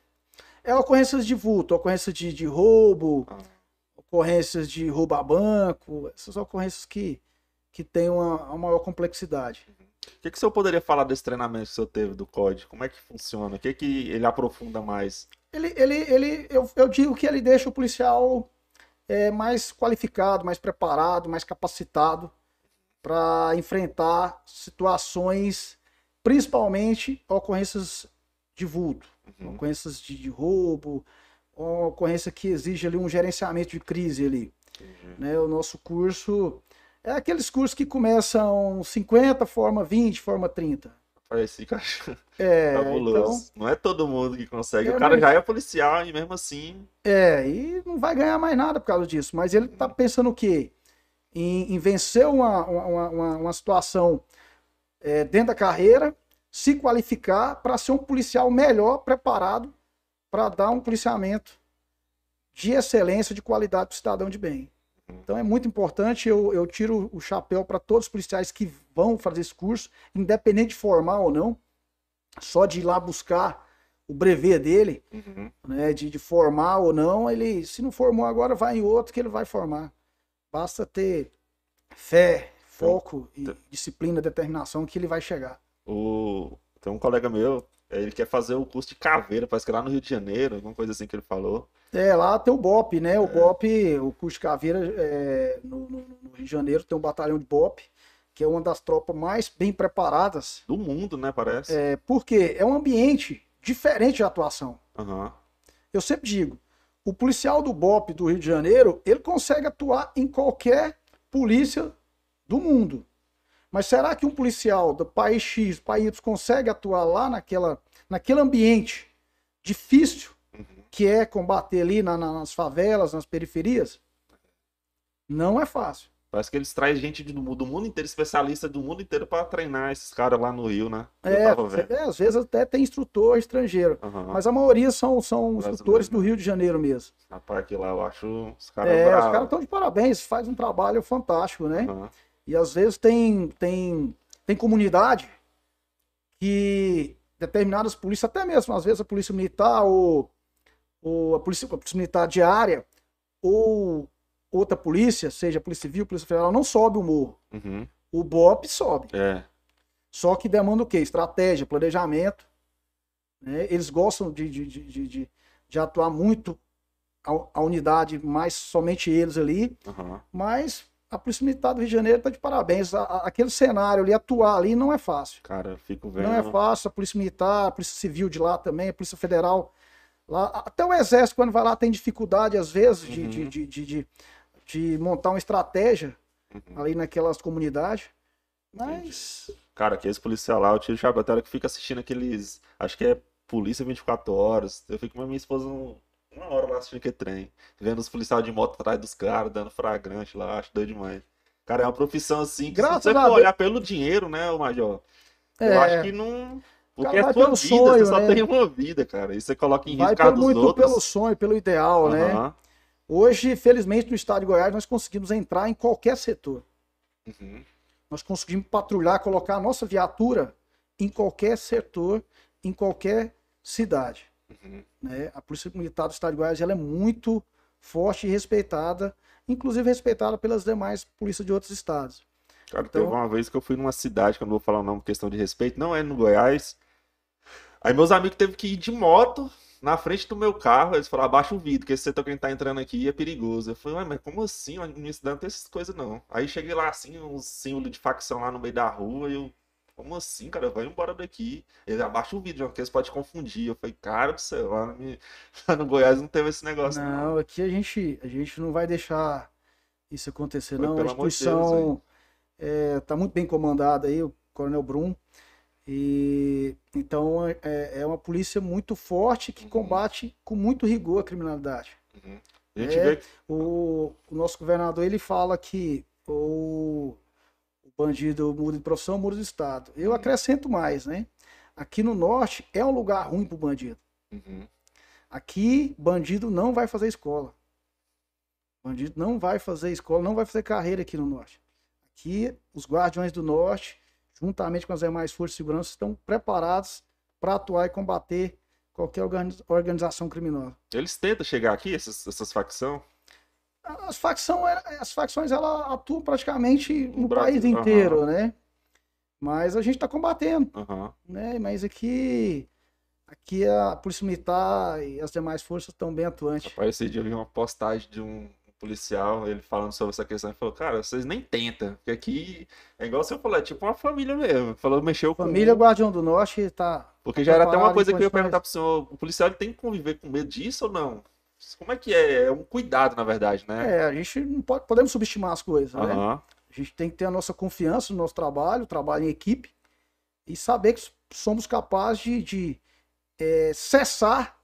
É ocorrências de vulto, ocorrências de, de roubo, Ah. Ocorrências de roubo a banco, essas ocorrências que, que têm uma, uma maior complexidade. O que, que o senhor poderia falar desse treinamento que o senhor teve do COD? Como é que funciona? O que, que ele aprofunda mais? Ele, ele, ele, eu, eu digo que ele deixa o policial é, mais qualificado, mais preparado, mais capacitado para enfrentar situações, principalmente ocorrências de vulto, Uhum. ocorrências de, de roubo, uma ocorrência que exige ali um gerenciamento de crise ali. Entendi. né? O nosso curso é aqueles cursos que começam 50, forma 20, forma 30. Parece que acho É, fabuloso. então, Não é todo mundo que consegue. É, o cara mas- já é policial e mesmo assim. é, e não vai ganhar mais nada por causa disso. Mas ele tá pensando o quê? Em, em vencer uma, uma, uma, uma situação é, dentro da carreira, se qualificar para ser um policial melhor preparado para dar um policiamento de excelência, de qualidade para o cidadão de bem. Então é muito importante, eu, eu tiro o chapéu para todos os policiais que vão fazer esse curso, independente de formar ou não, só de ir lá buscar o brevet dele, Uhum. né, de, de formar ou não, ele, se não formou agora, vai em outro que ele vai formar. Basta ter fé, foco e Então- disciplina, determinação que ele vai chegar. O... Tem um colega meu, ele quer fazer o curso de caveira, parece que é lá no Rio de Janeiro, alguma coisa assim que ele falou. É, lá tem o BOP, né? O BOP, o curso de caveira, é, no, no- no Rio de Janeiro tem um batalhão de BOP, que é uma das tropas mais bem preparadas, Do mundo, né, parece. é, porque é um ambiente diferente de atuação. Aham. Eu sempre digo, o policial do BOP do Rio de Janeiro, ele consegue atuar em qualquer polícia do mundo. Mas será que um policial do país X, do país Y, consegue atuar lá naquela, naquele ambiente difícil que é combater ali na- na- nas favelas, nas periferias? Não é fácil. Parece que eles trazem gente do, do mundo inteiro, especialista do mundo inteiro pra treinar esses caras lá no Rio, né? É, é, às vezes até tem instrutor estrangeiro, Aham. mas a maioria são, são Brasileiro, instrutores do né? Rio de Janeiro mesmo. Rapaz, aqui lá eu acho os caras É, os bravos. caras estão de parabéns, faz um trabalho fantástico, né? Aham. E às vezes tem, tem, tem comunidade que determinadas polícias, até mesmo às vezes a polícia militar ou, ou a, polícia, a polícia militar diária ou outra polícia, seja a polícia civil, polícia federal, não sobe o morro. Uhum. O BOP sobe. É. Só que demanda o quê? Estratégia, planejamento. né? Eles gostam de, de, de, de, de- atuar muito a, a unidade, mais somente eles ali. Aham. Mas a Polícia Militar do Rio de Janeiro está de parabéns. A- a- aquele cenário ali, atuar ali, não é fácil. Cara, eu fico vendo. Não é fácil. A Polícia Militar, a Polícia Civil de lá também, a Polícia Federal. Lá, até o Exército, quando vai lá, tem dificuldade, às vezes, de, Uhum. de, de, de, de- montar uma estratégia Uhum. ali naquelas comunidades. Mas. Cara, que esse policial lá, eu tiro o chapéu, até hora que fica assistindo aqueles. Acho que é Polícia 24 Horas. Eu fico com a minha esposa uma hora lá assistindo aquele trem. Vendo os policiais de moto atrás dos caras, dando flagrante lá, acho doido demais. Cara, é uma profissão assim que Graças se você for olhar pelo dinheiro, né, ô Major? Eu É, acho que não. Porque Cara, vai é sua vida, sonho, você só né? tem uma vida, cara. E você coloca em vai risco dos muito outros. pelo sonho, pelo ideal, né? Aham. Hoje, felizmente, no estado de Goiás, nós conseguimos entrar em qualquer setor. Uhum. Nós conseguimos patrulhar, colocar a nossa viatura em qualquer setor, em qualquer cidade. Uhum. né? A Polícia Militar do Estado de Goiás ela é muito forte e respeitada, inclusive respeitada pelas demais polícias de outros estados. Cara, Então- teve uma vez que eu fui numa cidade, que eu não vou falar o nome por questão de respeito, não é no Goiás. Aí meus amigos teve que ir de moto na frente do meu carro. Eles falaram, abaixa o vidro, que esse setor que a gente tá entrando aqui é perigoso. Eu falei, ué, mas como assim? Na minha cidade não tem essas coisas, não. Aí cheguei lá assim, uns símbolos de facção lá no meio da rua, e eu. Como assim, cara? Vai embora daqui. Ele abaixa o vidro, porque eles podem confundir. Eu falei, cara do céu, lá no, lá no Goiás não teve esse negócio, não. Não, aqui a gente, a gente não vai deixar isso acontecer, Foi, não. A instituição está muito bem comandada aí, o Coronel Brum. E então é, é uma polícia muito forte que Uhum. combate com muito rigor a criminalidade. Uhum. A gente É. vê. O, o nosso governador ele fala que o bandido muda de profissão, muda de estado. Eu Uhum. acrescento mais, né? Aqui no norte é um lugar ruim para o bandido. Uhum. Aqui, bandido não vai fazer escola. Bandido não vai fazer escola, não vai fazer carreira aqui no norte. Aqui, os guardiões do norte, juntamente com as demais forças de segurança, estão preparados para atuar e combater qualquer organiz- organização criminosa. Eles tentam chegar aqui, essas, essas facções. As, facção, as facções ela atuam praticamente no Brasil, país inteiro, né? Mas a gente está combatendo, Aham. né? Mas aqui, aqui a Polícia Militar e as demais forças estão bem atuantes. Rapaz, esse dia eu vi uma postagem de um policial, ele falando sobre essa questão, ele falou, cara, vocês nem tentam, porque aqui é igual você falou, é tipo uma família mesmo. Falou, mexeu com Família Guardião do Norte está porque já era até uma coisa que eu ia perguntar pro senhor, o policial ele tem que conviver com medo disso ou não? Como é que é? É um cuidado, na verdade, né? É, a gente não pode, podemos subestimar as coisas, né? Aham. A gente tem que ter a nossa confiança no nosso trabalho, trabalho em equipe, e saber que somos capazes de, de, é, cessar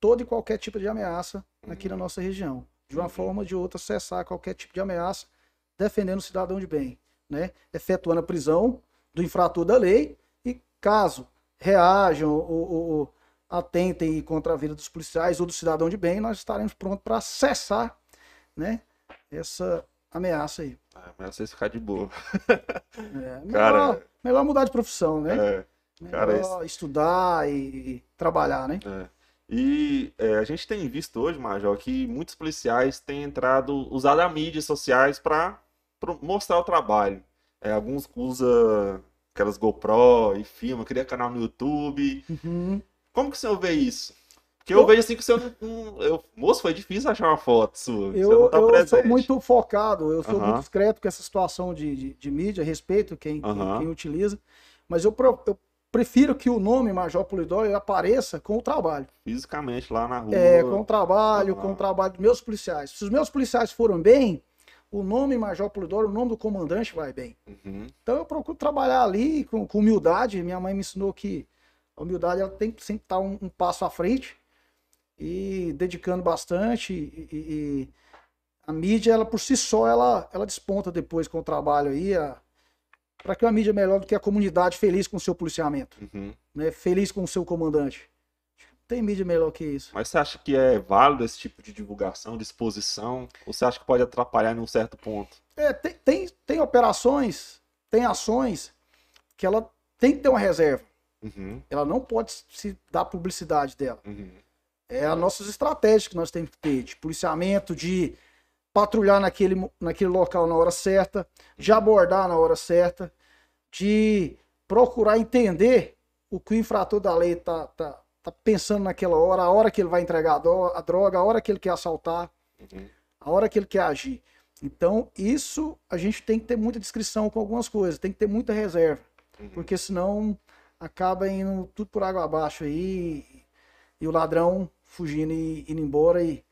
todo e qualquer tipo de ameaça aqui na nossa região. De uma Uhum. forma ou de outra, cessar qualquer tipo de ameaça, defendendo o cidadão de bem, né? Efetuando a prisão do infrator da lei e, caso reajam ou, ou- ou atentem contra a vida dos policiais ou do cidadão de bem, nós estaremos prontos para cessar né, essa ameaça aí. Ah, ameaça é ficar de boa. É, melhor, cara, melhor mudar de profissão, né? É, cara, melhor estudar e, e, trabalhar, né? É. E é, a gente tem visto hoje, Major, que muitos policiais têm entrado, usado as mídias sociais para mostrar o trabalho. É, alguns usam aquelas GoPro e filma, cria canal no YouTube. Uhum. Como que o senhor vê isso? Porque eu, eu vejo assim que o senhor não. Eu, moço, foi difícil achar uma foto sua. Eu, tá eu sou muito focado, eu sou uhum. muito discreto com essa situação de, de, de mídia, respeito quem, uhum. quem, quem, utiliza. Mas eu, eu prefiro que o nome Major Polidoro apareça com o trabalho. Fisicamente, lá na rua. É, com o trabalho, uhum. com o trabalho dos meus policiais. Se os meus policiais foram bem, o nome Major Polidoro, o nome do comandante vai bem. Uhum. Então eu procuro trabalhar ali com, com, humildade. Minha mãe me ensinou que a humildade ela tem que sempre estar um, um passo à frente e dedicando bastante. E, e, a mídia, ela por si só, ela, ela desponta depois com o trabalho aí. Para que uma mídia melhor do que a comunidade feliz com o seu policiamento, uhum. né? feliz com o seu comandante. Tem mídia melhor que isso. Mas você acha que é válido esse tipo de divulgação, de exposição? Ou você acha que pode atrapalhar em um certo ponto? É, tem, tem, tem operações, tem ações que ela tem que ter uma reserva. Uhum. Ela não pode se dar publicidade dela. Uhum. É as nossas estratégias que nós temos que ter, de policiamento, de patrulhar naquele, naquele local na hora certa, de abordar na hora certa, de procurar entender o que o infrator da lei está tá, tá pensando naquela hora, a hora que ele vai entregar a droga, a hora que ele quer assaltar, uhum. a hora que ele quer agir. Então, isso a gente tem que ter muita descrição com algumas coisas, tem que ter muita reserva, uhum. porque senão acaba indo tudo por água abaixo aí e o ladrão fugindo e indo embora e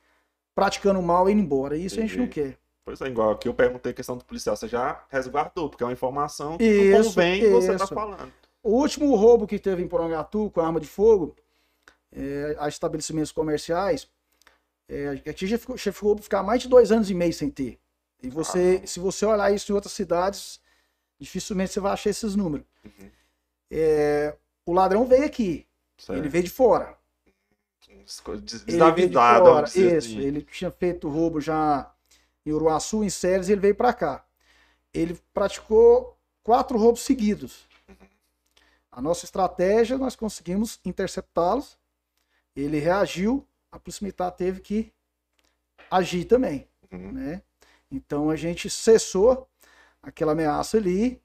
praticando mal e indo embora. Isso Entendi. a gente não quer. Pois é, igual aqui eu perguntei a questão do policial, você já resguardou, porque é uma informação que isso, não convém isso. você tá falando. O último roubo que teve em Porangatu com arma de fogo, é, a estabelecimentos comerciais, é, a gente já ficou, já ficou ficar mais de dois anos e meio sem ter. E você, ah. se você olhar isso em outras cidades, dificilmente você vai achar esses números. Uhum. É, o ladrão veio aqui, certo. ele veio de fora. Desavisado. De Isso, ele tinha feito roubo já em Uruaçu, em Séries, e ele veio para cá. Ele praticou quatro roubos seguidos. A nossa estratégia, nós conseguimos interceptá-los ele reagiu, a Polícia Militar teve que agir também. Uhum. Né? Então a gente cessou aquela ameaça ali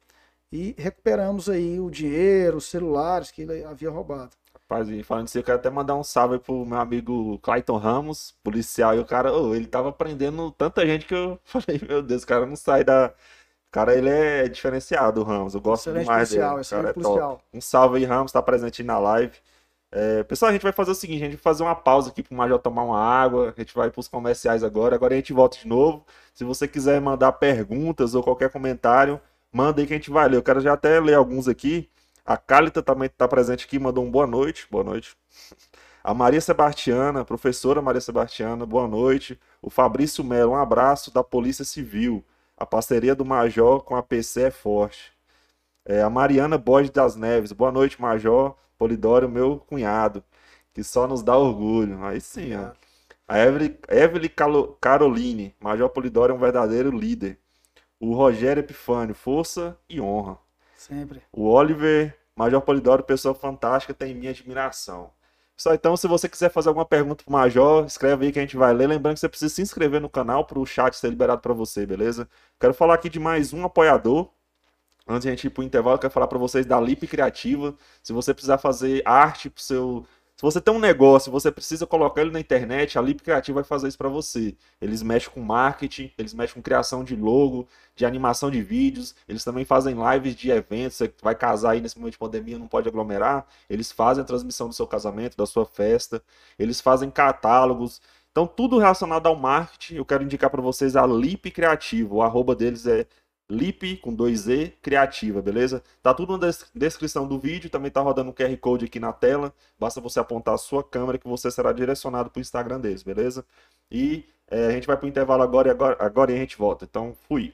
e recuperamos aí o dinheiro, os celulares que ele havia roubado. Rapaz, e falando disso, eu quero até mandar um salve pro meu amigo Clayton Ramos, policial, e o cara, oh, ele tava prendendo tanta gente que eu falei, meu Deus, o cara não sai da. O cara, ele é diferenciado, o Ramos. Eu gosto excelente demais policial, dele. Excelente cara, é policial. Um salve aí, Ramos, tá presente aí na live. É, pessoal, a gente vai fazer o seguinte: a gente vai fazer uma pausa aqui para o Major tomar uma água. A gente vai para os comerciais agora. Agora a gente volta de novo. Se você quiser mandar perguntas ou qualquer comentário, manda aí que a gente vai ler. Eu quero já até ler alguns aqui. A Cálita também está presente aqui, mandou um boa noite. Boa noite. A Maria Sebastiana, professora Maria Sebastiana, boa noite. O Fabrício Melo, um abraço da Polícia Civil. A parceria do Major com a PC é forte. É, a Mariana Borges das Neves, boa noite, Major. Polidoro, meu cunhado, que só nos dá orgulho. Aí sim, ó. A Evelyn, Evelyn Caroline, Major Polidoro é um verdadeiro líder. O Rogério Epifânio, força e honra. Sempre. O Oliver, Major Polidoro, pessoa fantástica, tem minha admiração. Só então, se você quiser fazer alguma pergunta pro Major, escreve aí que a gente vai ler. Lembrando que você precisa se inscrever no canal para o chat ser liberado para você, beleza? Quero falar aqui de mais um apoiador Antes de a gente ir pro intervalo, eu quero falar para vocês da Lip Criativa. Se você precisar fazer arte pro seu. Se você tem um negócio, você precisa colocar ele na internet, a Lip Criativa vai fazer isso para você. Eles mexem com marketing, eles mexem com criação de logo, de animação de vídeos, eles também fazem lives de eventos. Você vai casar aí nesse momento de pandemia, não pode aglomerar. Eles fazem a transmissão do seu casamento, da sua festa, eles fazem catálogos. Então, tudo relacionado ao marketing, eu quero indicar para vocês a Lip Criativo. O arroba deles é Lip com 2E Criativa, beleza? Tá tudo na descrição do vídeo, também tá rodando um QR Code aqui na tela. Basta você apontar a sua câmera que você será direcionado para o Instagram deles, beleza? E é, a gente vai para o intervalo agora e agora, agora e a gente volta. Então, fui.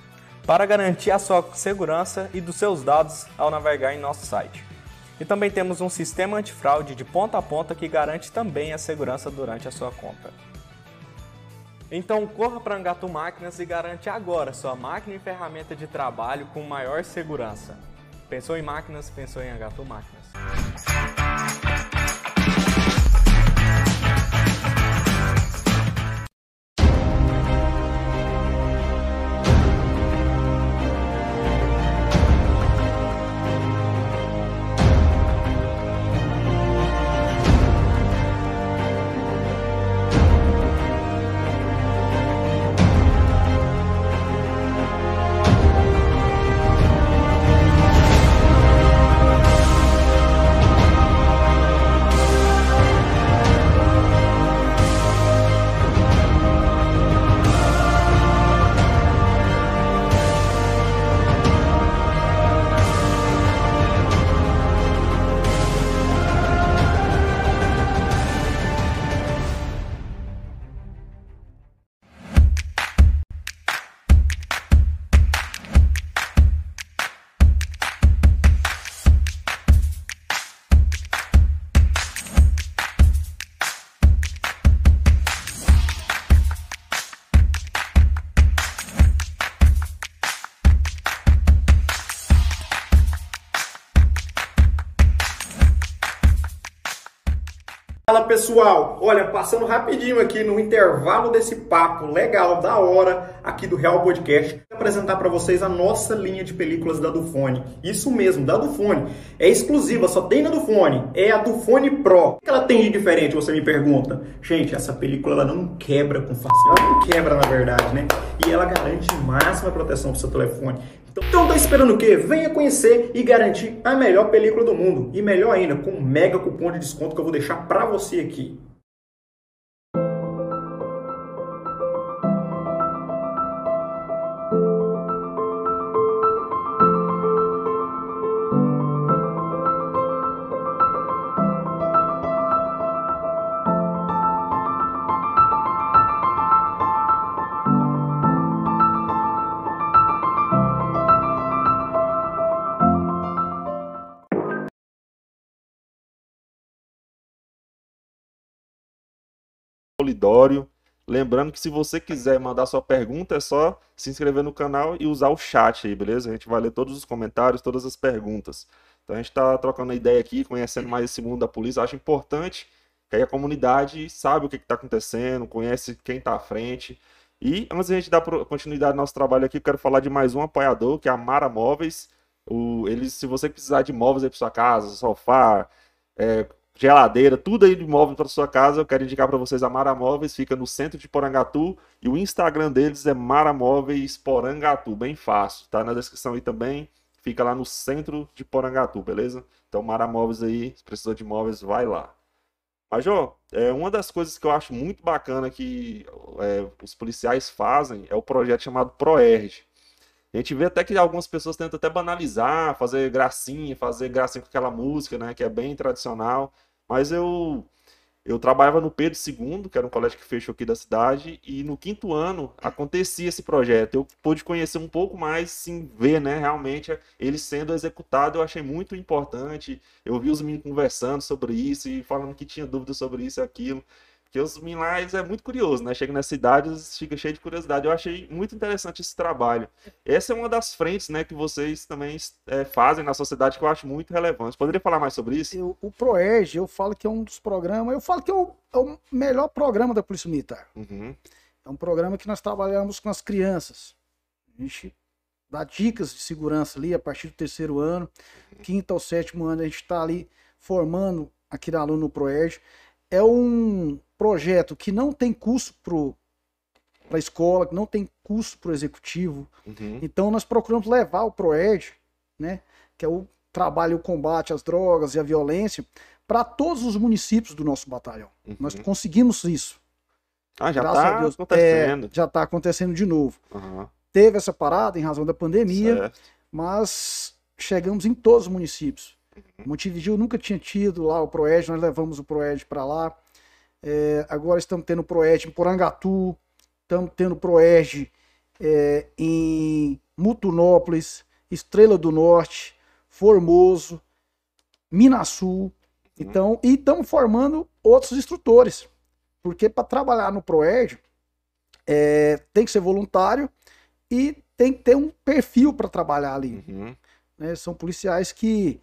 para garantir a sua segurança e dos seus dados ao navegar em nosso site. E também temos um sistema antifraude de ponta a ponta que garante também a segurança durante a sua compra. Então corra para Angatu Máquinas e garante agora sua máquina e ferramenta de trabalho com maior segurança. Pensou em máquinas, pensou em Angatu Máquinas. Pessoal, olha, passando rapidinho aqui no intervalo desse papo legal, da hora, aqui do Real Podcast, apresentar para vocês a nossa linha de películas da Dufone. Isso mesmo, da Dufone. É exclusiva, só tem na Dufone. É a Dufone Pro. O que ela tem de diferente, você me pergunta? Gente, essa película ela não quebra com facilidade. Ela não quebra, na verdade, né? E ela garante máxima proteção pro seu telefone. Então, tá esperando o quê? Venha conhecer e garantir a melhor película do mundo. E melhor ainda, com um mega cupom de desconto que eu vou deixar para você aqui. Polidório. Lembrando que se você quiser mandar sua pergunta, é só se inscrever no canal e usar o chat aí, beleza? A gente vai ler todos os comentários, todas as perguntas. Então a gente está trocando ideia aqui, conhecendo mais esse mundo da polícia. Acho importante que aí a comunidade sabe o que está acontecendo, conhece quem está à frente. E antes de a gente dar continuidade ao nosso trabalho aqui, eu quero falar de mais um apoiador, que é a Mara Móveis. O, eles, se você precisar de móveis aí para sua casa, sofá, é, geladeira, tudo aí de móvel para sua casa, eu quero indicar para vocês a Mara Móveis, fica no centro de Porangatu e o Instagram deles é Mara Móveis Porangatu, bem fácil, tá na descrição aí também, fica lá no centro de Porangatu, beleza? Então Mara Móveis aí, se precisou de móveis, vai lá. Jô, é, uma das coisas que eu acho muito bacana que é, os policiais fazem é o projeto chamado ProERG. A gente vê até que algumas pessoas tentam até banalizar, fazer gracinha, fazer gracinha com aquela música, né, que é bem tradicional. Mas eu eu trabalhava no Pedro II, que era um colégio que fechou aqui da cidade, e no quinto ano acontecia esse projeto. Eu pude conhecer um pouco mais, sim, ver, né, realmente ele sendo executado, eu achei muito importante. Eu vi os meninos conversando sobre isso e falando que tinha dúvidas sobre isso e aquilo. Porque os Minlais é muito curioso, né? Chega nas cidades, fica cheio de curiosidade. Eu achei muito interessante esse trabalho. Essa é uma das frentes, né, que vocês também é, fazem na sociedade que eu acho muito relevante. Poderia falar mais sobre isso? Eu, o ProERG, eu falo que é um dos programas, eu falo que é o, é o melhor programa da Polícia Militar. Uhum. É um programa que nós trabalhamos com as crianças. A gente dá dicas de segurança ali a partir do terceiro ano, quinto ao sétimo ano, a gente está ali formando aquele aluno no ProERG. É um projeto que não tem custo para a escola, que não tem custo para o executivo. Uhum. Então nós procuramos levar o ProED, né, que é o trabalho e o combate às drogas e à violência, para todos os municípios do nosso batalhão. Uhum. Nós conseguimos isso. Ah, já está acontecendo. É, já está acontecendo de novo. Uhum. Teve essa parada em razão da pandemia, Certo. mas chegamos em todos os municípios. Uhum. Montevideo nunca tinha tido lá o Proed, nós levamos o Proed para lá. É, agora estamos tendo o Proed em Porangatu, estamos tendo o Proed é, em Mutunópolis, Estrela do Norte, Formoso, Minasul. Então, e estamos formando outros instrutores. Porque para trabalhar no Proed é, tem que ser voluntário e tem que ter um perfil para trabalhar ali Uhum. né? São policiais que,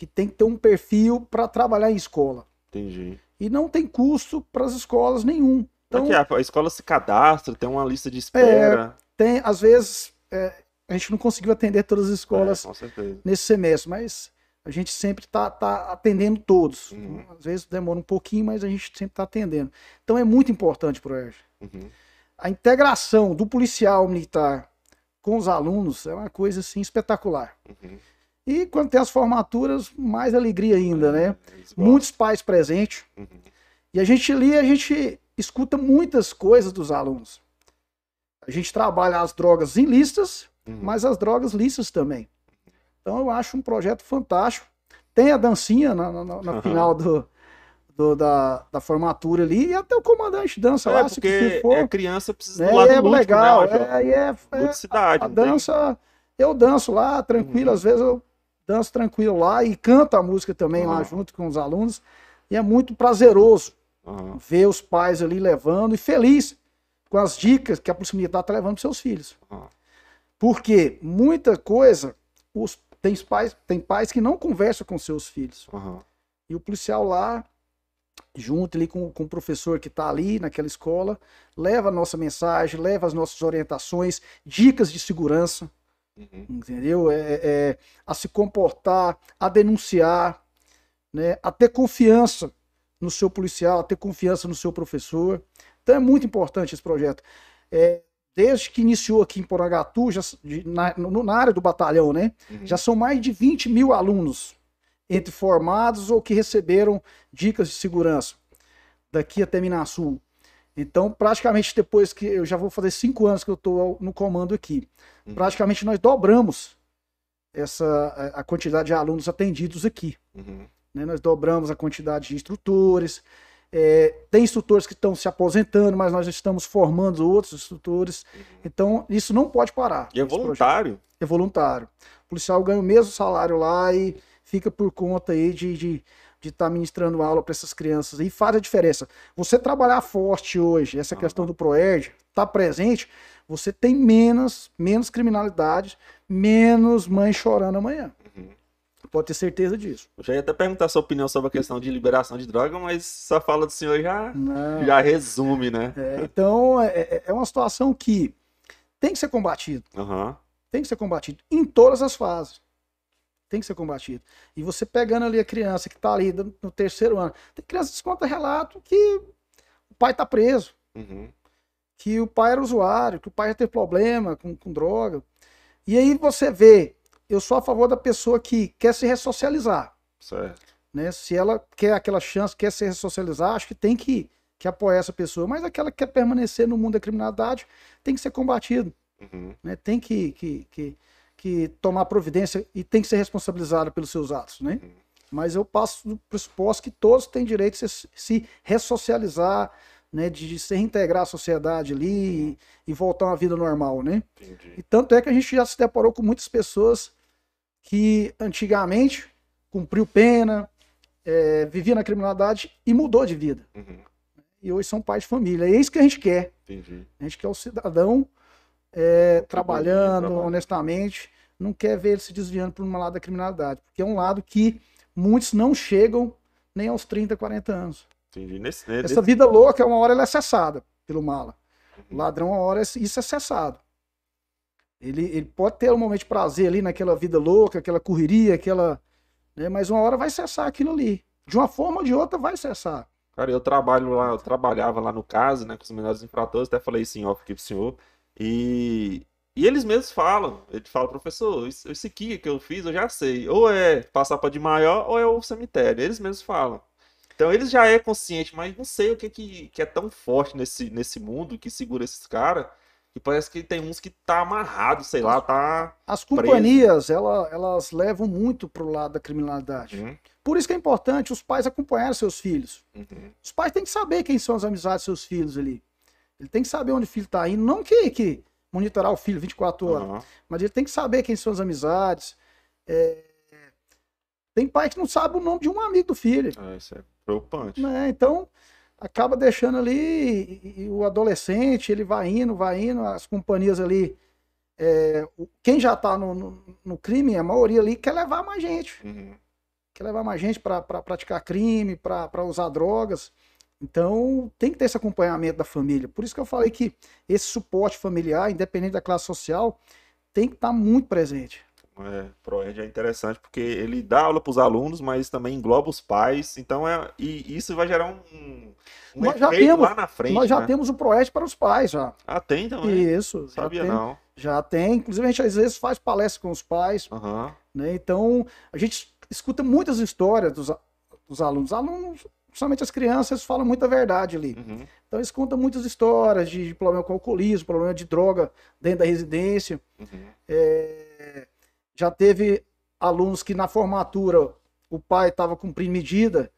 que tem que ter um perfil para trabalhar em escola. Entendi. E não tem custo para as escolas nenhum. Então, Aqui, a, escola se cadastra, tem uma lista de espera. tem, às vezes, é, a gente não conseguiu atender todas as É, escolas nesse semestre, mas a gente sempre está tá atendendo todos. Uhum. Às vezes demora um pouquinho, mas a gente sempre está atendendo. Então é muito importante para o ERJ. Uhum. A integração do policial militar com os alunos é uma coisa assim espetacular. Uhum. E quando tem as formaturas, mais alegria ainda, né? Gostam. muitos pais presentes. Uhum. E a gente ali, a gente escuta muitas coisas dos alunos. A gente trabalha as drogas ilícitas, Uhum. mas as drogas lícitas também. Então eu acho um projeto fantástico. Tem a dancinha na, na- na- na final do, do- da, da formatura ali, e até o comandante dança lá, É, se porque for. é, criança precisa né? do lado é lúdico, legal, né, é, é, é- Ludicidade. a tem- dança, eu danço lá, tranquilo, Uhum. às vezes eu danço tranquilo lá e canto a música também lá Uhum. junto com os alunos. E é muito prazeroso Aham. ver os pais ali levando e feliz com as dicas que a Militar está levando para seus filhos. Aham. Porque muita coisa, os, tem, pais, tem pais que não conversam com seus filhos. E o policial lá, junto ali com, com o professor que está ali naquela escola, leva a nossa mensagem, leva as nossas orientações, dicas de segurança Uhum. entendeu? É, é, a se comportar, a denunciar, né? a ter confiança no seu policial, a ter confiança no seu professor. Então é muito importante esse projeto. É, desde que iniciou aqui em Porangatu, já, de- na, no- na área do batalhão, né? Uhum. já são mais de 20 mil alunos, entre formados ou que receberam dicas de segurança, daqui até Minasul. Então, praticamente depois que eu já vou fazer cinco anos que eu estou no comando aqui, Uhum. praticamente nós dobramos essa a- a quantidade de alunos atendidos aqui. Uhum. né? Nós dobramos a quantidade de instrutores. É, tem instrutores que estão se aposentando, mas nós estamos formando outros instrutores. Então, isso não pode parar. E é esse projeto. voluntário? É voluntário. O policial ganha o mesmo salário lá e fica por conta aí de de, de estar ministrando aula para essas crianças. E faz a diferença. Você trabalhar forte hoje, essa questão do ProERD, tá presente, você tem menos, menos criminalidade, menos mãe chorando amanhã. Uhum. Pode ter certeza disso. Eu já ia até perguntar sua opinião sobre a questão de liberação de droga, mas essa fala do senhor já, Não. já resume, né? É, então, é- é, é uma situação que tem que ser combatido. Aham. Tem que ser combatido em todas as fases. Tem que ser combatido. E você pegando ali a criança que está ali no terceiro ano, tem criança que conta relato que o pai está preso, Uhum. que o pai era usuário, que o pai já teve problema com, com droga. E aí você vê, eu sou a favor da pessoa que quer se ressocializar. Certo. Né? Se ela quer aquela chance, quer se ressocializar, acho que tem que, que apoiar essa pessoa. Mas aquela que quer permanecer no mundo da criminalidade tem que ser combatido. Uhum. né? Tem que, que, que, que tomar providência e tem que ser responsabilizado pelos seus atos, né? Uhum. Mas eu passo do pressuposto que todos têm direito de se, se ressocializar, né? De, se reintegrar à sociedade ali e, e voltar a uma vida normal, né? Entendi. E tanto é que a gente já se deparou com muitas pessoas que antigamente cumpriu pena, é, vivia na criminalidade e mudou de vida. Uhum. E hoje são pais de família. É isso que a gente quer. Entendi. A gente quer o cidadão é, trabalhando honestamente, não quer ver ele se desviando para um lado da criminalidade, porque é um lado que muitos não chegam nem aos 30, 40 anos. Entendi. Nesse, né, Essa vida louca, uma hora ela é cessada pelo mala. O ladrão, uma hora, isso é cessado. Ele, ele pode ter um momento de prazer ali naquela vida louca, aquela correria, aquela. Né, mas uma hora vai cessar aquilo ali. De uma forma ou de outra vai cessar. Cara, eu trabalho lá, eu trabalhava lá no caso, né, com os menores infratores, até falei assim, ó, aqui pro senhor, e, e eles mesmos falam, ele fala, professor, isso, isso aqui que eu fiz eu já sei, ou é passar para de maior, ou é o cemitério, eles mesmos falam. Então eles já é consciente, mas não sei o que, que, que é tão forte nesse, nesse mundo que segura esses caras, que parece que tem uns que tá amarrado, sei lá, tá... As companhias, ela, elas levam muito pro lado da criminalidade. Uhum, Por isso que é importante os pais acompanhar seus filhos. uhum, Os pais têm que saber quem são as amizades dos seus filhos ali. Ele tem que saber onde o filho está indo, não que, que monitorar o filho 24 horas, aham, mas ele tem que saber quem são as amizades. É, Tem pai que não sabe o nome de um amigo do filho. é, isso é preocupante. né? Então, acaba deixando ali e- e o adolescente, ele vai indo, vai indo, as companhias ali. é, quem já está no, no, no crime, a maioria ali quer levar mais gente Uhum, quer levar mais gente para praticar crime, para usar drogas. Então, tem que ter esse acompanhamento da família. Por isso que eu falei que esse suporte familiar, independente da classe social, tem que estar muito presente. É, ProEd é interessante porque ele dá aula para os alunos, mas também engloba os pais. Então é e isso vai gerar um, um Nós já temos- lá na frente, Nós já né? temos o ProEd para os pais já. Ah, tem também. Isso, já Sabia tem, não. já tem. Inclusive, a gente às vezes faz palestra com os pais, Aham. né? Então, a gente escuta muitas histórias dos, dos alunos. Alunos, principalmente as crianças, falam muita verdade ali. Uhum. Então, eles contam muitas histórias de, de problema com alcoolismo, problema de droga dentro da residência. Uhum. É, já teve alunos que na formatura o pai estava cumprindo medida,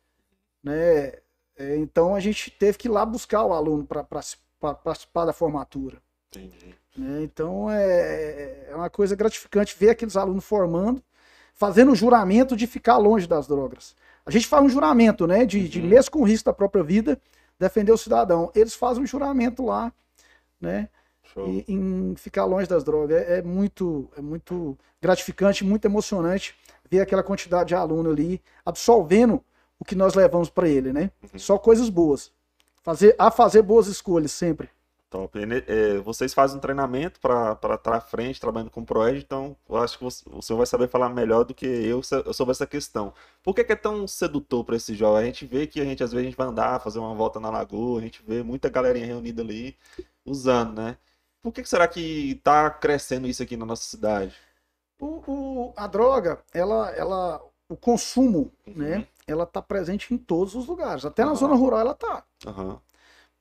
né? É, então a gente teve que ir lá buscar o aluno para participar da formatura. Entendi. né? Então é, é uma coisa gratificante ver aqueles alunos formando, fazendo o juramento de ficar longe das drogas. A gente faz um juramento, né? De, de Uhum. mesmo com risco da própria vida, defender o cidadão. Eles fazem um juramento lá, né? E- em ficar longe das drogas. É, é muito, é muito gratificante, muito emocionante ver aquela quantidade de aluno ali absolvendo o que nós levamos para ele, né? Uhum. Só coisas boas. Fazer, a fazer boas escolhas sempre. Top. Né, é, vocês fazem um treinamento para estar à frente, trabalhando com o Proed, então eu acho que você- o senhor vai saber falar melhor do que eu so- sobre essa questão. Por que, que é tão sedutor para esse jovem? A gente vê que a gente, às vezes, a gente vai andar, fazer uma volta na lagoa, a gente vê muita galerinha reunida ali, usando, né? Por que, que será que tá crescendo isso aqui na nossa cidade? O, o- a droga, ela, ela, o consumo, Uhum. né? Ela está presente em todos os lugares. Até na Aham. zona rural ela está. Aham.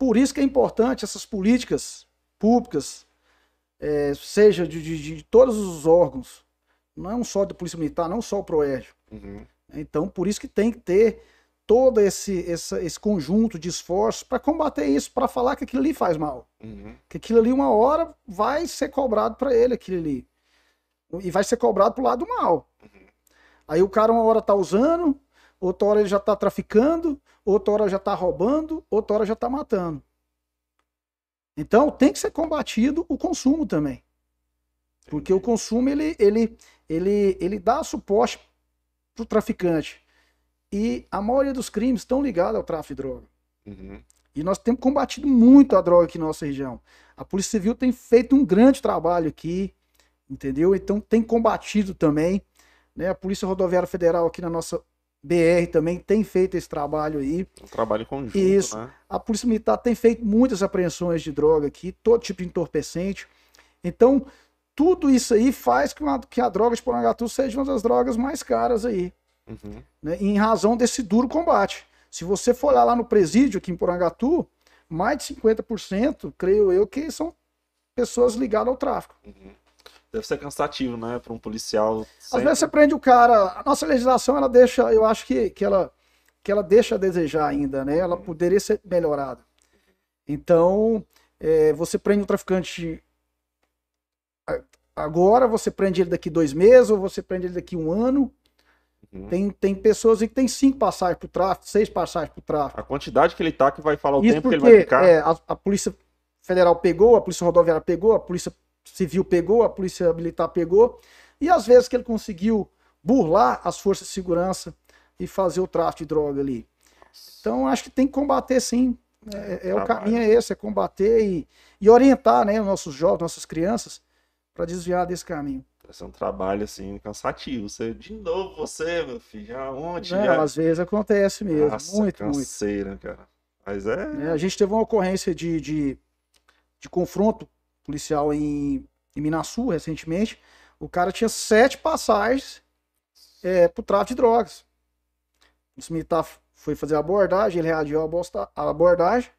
Por isso que é importante essas políticas públicas, eh, seja de, de- de todos os órgãos, não só da Polícia Militar, não só o Proérdio. Uhum. Então, por isso que tem que ter todo esse, essa- esse conjunto de esforços para combater isso, para falar que aquilo ali faz mal. Uhum. Que aquilo ali, uma hora, vai ser cobrado para ele, aquilo ali. E vai ser cobrado pro lado mal. Aí o cara, uma hora tá usando, outra hora ele já tá traficando, outra hora já tá roubando, outra hora já tá matando. Então, tem que ser combatido o consumo também. Porque o consumo, ele, ele, ele, ele dá suporte pro traficante. E a maioria dos crimes estão ligados ao tráfico de droga. Uhum. E nós temos combatido muito a droga aqui na nossa região. A Polícia Civil tem feito um grande trabalho aqui, entendeu? Então tem combatido também. Né? A Polícia Rodoviária Federal aqui na nossa BR também tem feito esse trabalho aí. Um trabalho conjunto, Isso. né? A Polícia Militar tem feito muitas apreensões de droga aqui, todo tipo de entorpecente. Então, tudo isso aí faz que, uma- que a droga de Porangatu seja uma das drogas mais caras aí Uhum. né, em razão desse duro combate. Se você for olhar lá no presídio aqui em Porangatu, mais de 50%, creio eu, que são pessoas ligadas ao tráfico. Uhum. Deve ser cansativo, né, para um policial. Às sempre- vezes você prende o cara. A nossa legislação, ela deixa, eu acho que, que, ela, que ela deixa a desejar ainda, né? Ela poderia ser melhorada. Então, é, você prende um traficante agora, você prende ele daqui dois meses, ou você prende ele daqui um ano. Uhum. Tem, tem pessoas que tem cinco passagens pro tráfico, seis passagens pro tráfico. A quantidade que ele tá que vai falar o Isso tempo que porque ele vai ficar. é, a, a Polícia Federal pegou, a Polícia Rodoviária pegou, a Polícia Civil pegou, a Polícia Militar pegou, e às vezes que ele conseguiu burlar as forças de segurança e fazer o tráfico de droga ali. Então acho que tem que combater sim. É, é o Trabalho. caminho é esse, é combater e, e orientar né, os nossos jovens, nossas crianças, para desviar desse caminho. Vai ser um trabalho assim cansativo. Você de novo você, meu filho, já onde? Né? já... Às vezes acontece mesmo, Nossa, muito, muito. canseira, cara. Mas é. né? A gente teve uma ocorrência de, de, de confronto policial em, em Minasul recentemente. O cara tinha sete passagens é, pro tráfico de drogas. O militar foi fazer a abordagem, ele reagiu à abordagem,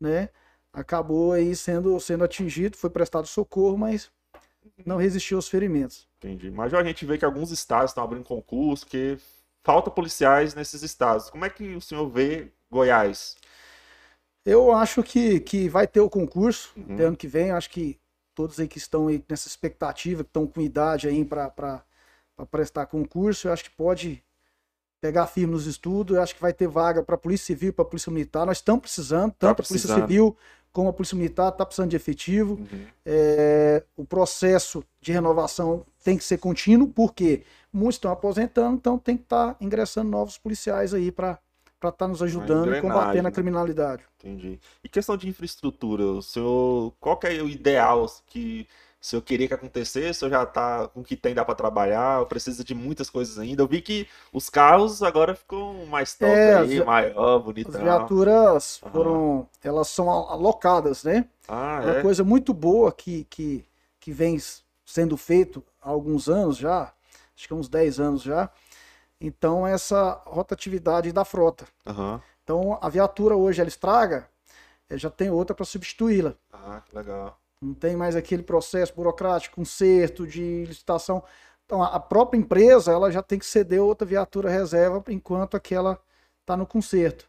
né? Acabou aí sendo, sendo atingido, foi prestado socorro, mas não resistiu aos ferimentos. Entendi. Mas já a gente vê que alguns estados estão abrindo concurso, que falta policiais nesses estados. Como é que o senhor vê Goiás? Eu acho que, que vai ter o concurso Uhum. até ano que vem. Acho que todos aí que estão aí nessa expectativa, que estão com idade aí para prestar concurso, eu acho que pode pegar firme nos estudos. Eu acho que vai ter vaga para a Polícia Civil e para a Polícia Militar. Nós estamos precisando, tanto a Polícia. Civil como a Polícia Militar está precisando de efetivo. Uhum. É, o processo de renovação tem que ser contínuo, porque muitos estão aposentando, então tem que estar ingressando novos policiais aí para estar nos ajudando e combatendo né? a criminalidade. Entendi. E questão de infraestrutura, o senhor, qual que é o ideal que o senhor queria que acontecesse? O senhor já tá com o que tem, dá para trabalhar? Precisa de muitas coisas ainda? Eu vi que os carros agora ficam mais top É, aí, as- maior, As bonitão. viaturas Aham. foram, elas são al- alocadas, né? Ah, Uma é? coisa muito boa que, que, que vem sendo feito há alguns anos já, acho que há uns 10 anos já. Então, essa rotatividade da frota. Aham. Então, a viatura hoje ela estraga, eh, já tem outra para substituí-la. Ah, que legal. Não tem mais aquele processo burocrático, conserto de licitação. Então, a própria empresa ela já tem que ceder outra viatura reserva enquanto aquela está no conserto.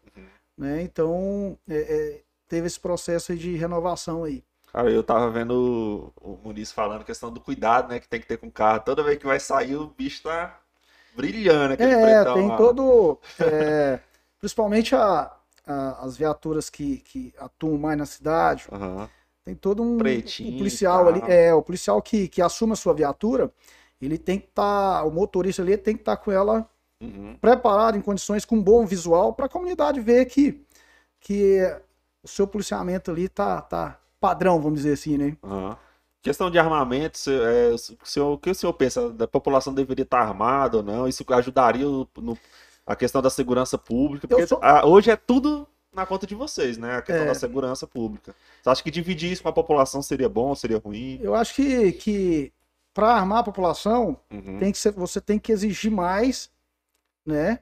Né? Então, é, é, teve esse processo de renovação aí. Cara, eu tava vendo o o Muniz falando questão do cuidado, né, que tem que ter com o carro. Toda vez que vai sair, o bicho tá brilhando, aquele É, pretão tem lá. todo. é, principalmente a- a- as viaturas que, que atuam mais na cidade, Aham. tem todo um. Pretinho e policial ali. tal. É, o policial que, que assume a sua viatura, ele tem que estar. o motorista ali tem que estar com ela Uhum. preparado em condições com um bom visual para a comunidade ver que, que o seu policiamento ali tá, tá padrão, vamos dizer assim, né? Aham. Questão de armamento, se- é, o que o senhor pensa? Da população deveria estar armada ou não? Isso ajudaria no, a questão da segurança pública? Porque sou- ah, hoje é tudo na conta de vocês, né? A questão É. da segurança pública. Você acha que dividir isso com a população seria bom, seria ruim? Eu acho que, que para armar a população, Uhum. tem que ser, você tem que exigir mais, né?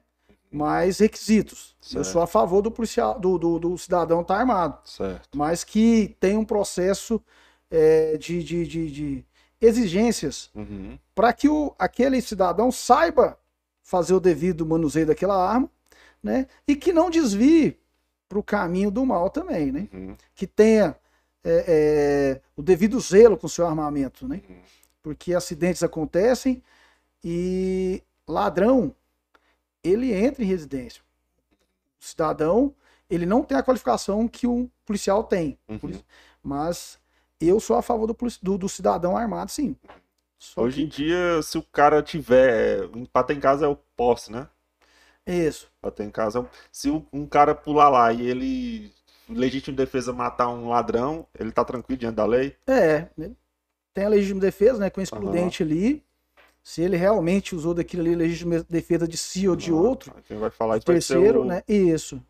Mais requisitos. Eu Certo. sou a favor do policial, do, do, do cidadão estar armado, Certo. mas que tem um processo é, de, de, de, de exigências Uhum. para que o, aquele cidadão saiba fazer o devido manuseio daquela arma, né? E que não desvie para o caminho do mal também, né? Uhum. Que tenha é, é, o devido zelo com o seu armamento, né? Uhum. Porque acidentes acontecem e ladrão ele entra em residência. O cidadão ele não tem a qualificação que um policial tem, Uhum. mas eu sou a favor do, do, do cidadão armado, sim. Só Hoje em que- dia, se o cara tiver. Empata em casa é o posse, né? isso. Empata em casa é o... Se um um cara pular lá e ele, legítimo defesa, matar um ladrão, ele tá tranquilo diante da lei? É, né? tem a legítima defesa, né, com excludente ali. Se ele realmente usou daquilo ali, legítima defesa de si ou de Ah, outro, Quem vai falar isso terceiro, o... né? Isso.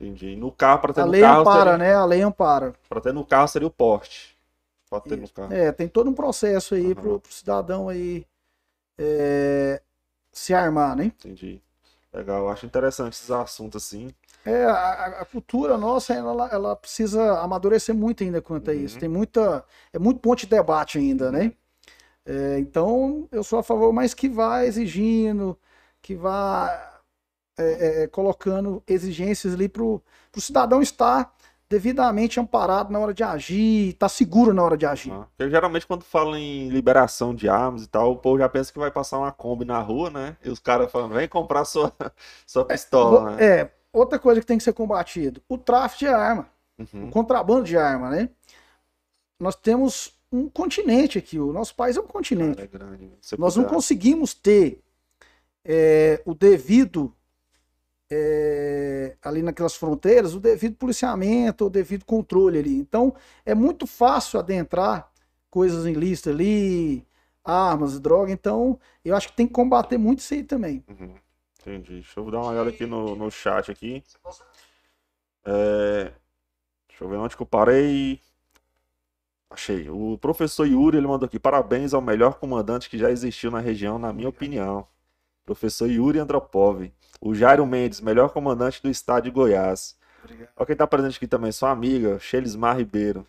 Entendi. No carro, pra ter A no lei carro, ampara, seria... né? A lei ampara. Pra ter no carro seria o porte. Pode ter no carro. É, tem todo um processo aí pro, pro cidadão aí é, se armar, né? Entendi. Legal, eu acho interessante esses assuntos assim. É, a, a cultura nossa, ela, ela precisa amadurecer muito ainda quanto a Uhum. isso. Tem muita, é muito ponto de debate ainda, né? É, então, eu sou a favor, mas que vá exigindo, que vá é, é, colocando exigências ali para o cidadão estar devidamente amparado na hora de agir, estar seguro na hora de agir. Ah, Porque geralmente quando fala em liberação de armas e tal, o povo já pensa que vai passar uma Kombi na rua, né? E os caras falam, vem comprar sua, sua pistola, né? É, outra coisa que tem que ser combatido, o tráfico de arma. Uhum. o contrabando de arma, né? Nós temos um continente aqui, o nosso país é um continente. Cara, é. Se Nós não puder- conseguimos ter é, o devido é, ali naquelas fronteiras, o devido policiamento, o devido controle ali. Então é muito fácil adentrar coisas em lista ali, armas, droga. Então eu acho que tem que combater muito isso aí também. Uhum. Entendi. Deixa eu dar uma olhada aqui no, no chat aqui. É, Deixa eu ver onde que eu parei. Achei. O professor Yuri, ele mandou aqui. Parabéns ao melhor comandante que já existiu na região, na minha opinião. Professor Yuri Andropov. O Jairo Mendes, melhor comandante do estado de Goiás. Olha quem tá presente aqui também, sua amiga, Shelismar Ribeiro.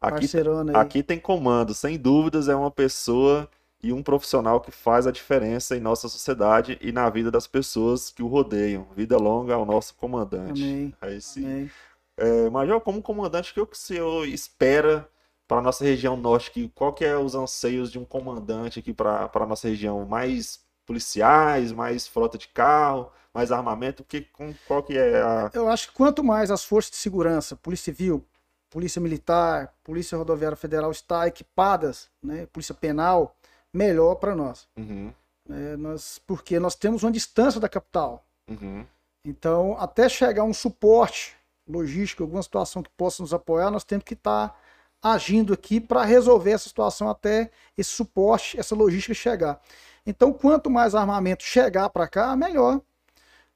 Aqui- parceirona aí. Aqui tem comando, sem dúvidas é uma pessoa e um profissional que faz a diferença em nossa sociedade e na vida das pessoas que o rodeiam. Vida longa ao nosso comandante. Amém. Aí sim. Amém. É, Major, como comandante, o que o senhor espera para a nossa região norte? Que, qual que é os anseios de um comandante aqui para a nossa região? Mais policiais, mais frota de carro, mais armamento? Que, com, qual que é a... Eu acho que quanto mais as forças de segurança, Polícia Civil, Polícia Militar, Polícia Rodoviária Federal está equipadas, né, Polícia Penal, melhor para nós, Uhum, né, nós. Porque nós temos uma distância da capital. uhum, Então, até chegar um suporte logístico, alguma situação que possa nos apoiar, nós temos que estar agindo aqui para resolver essa situação até esse suporte, essa logística chegar. Então, quanto mais armamento chegar para cá, melhor.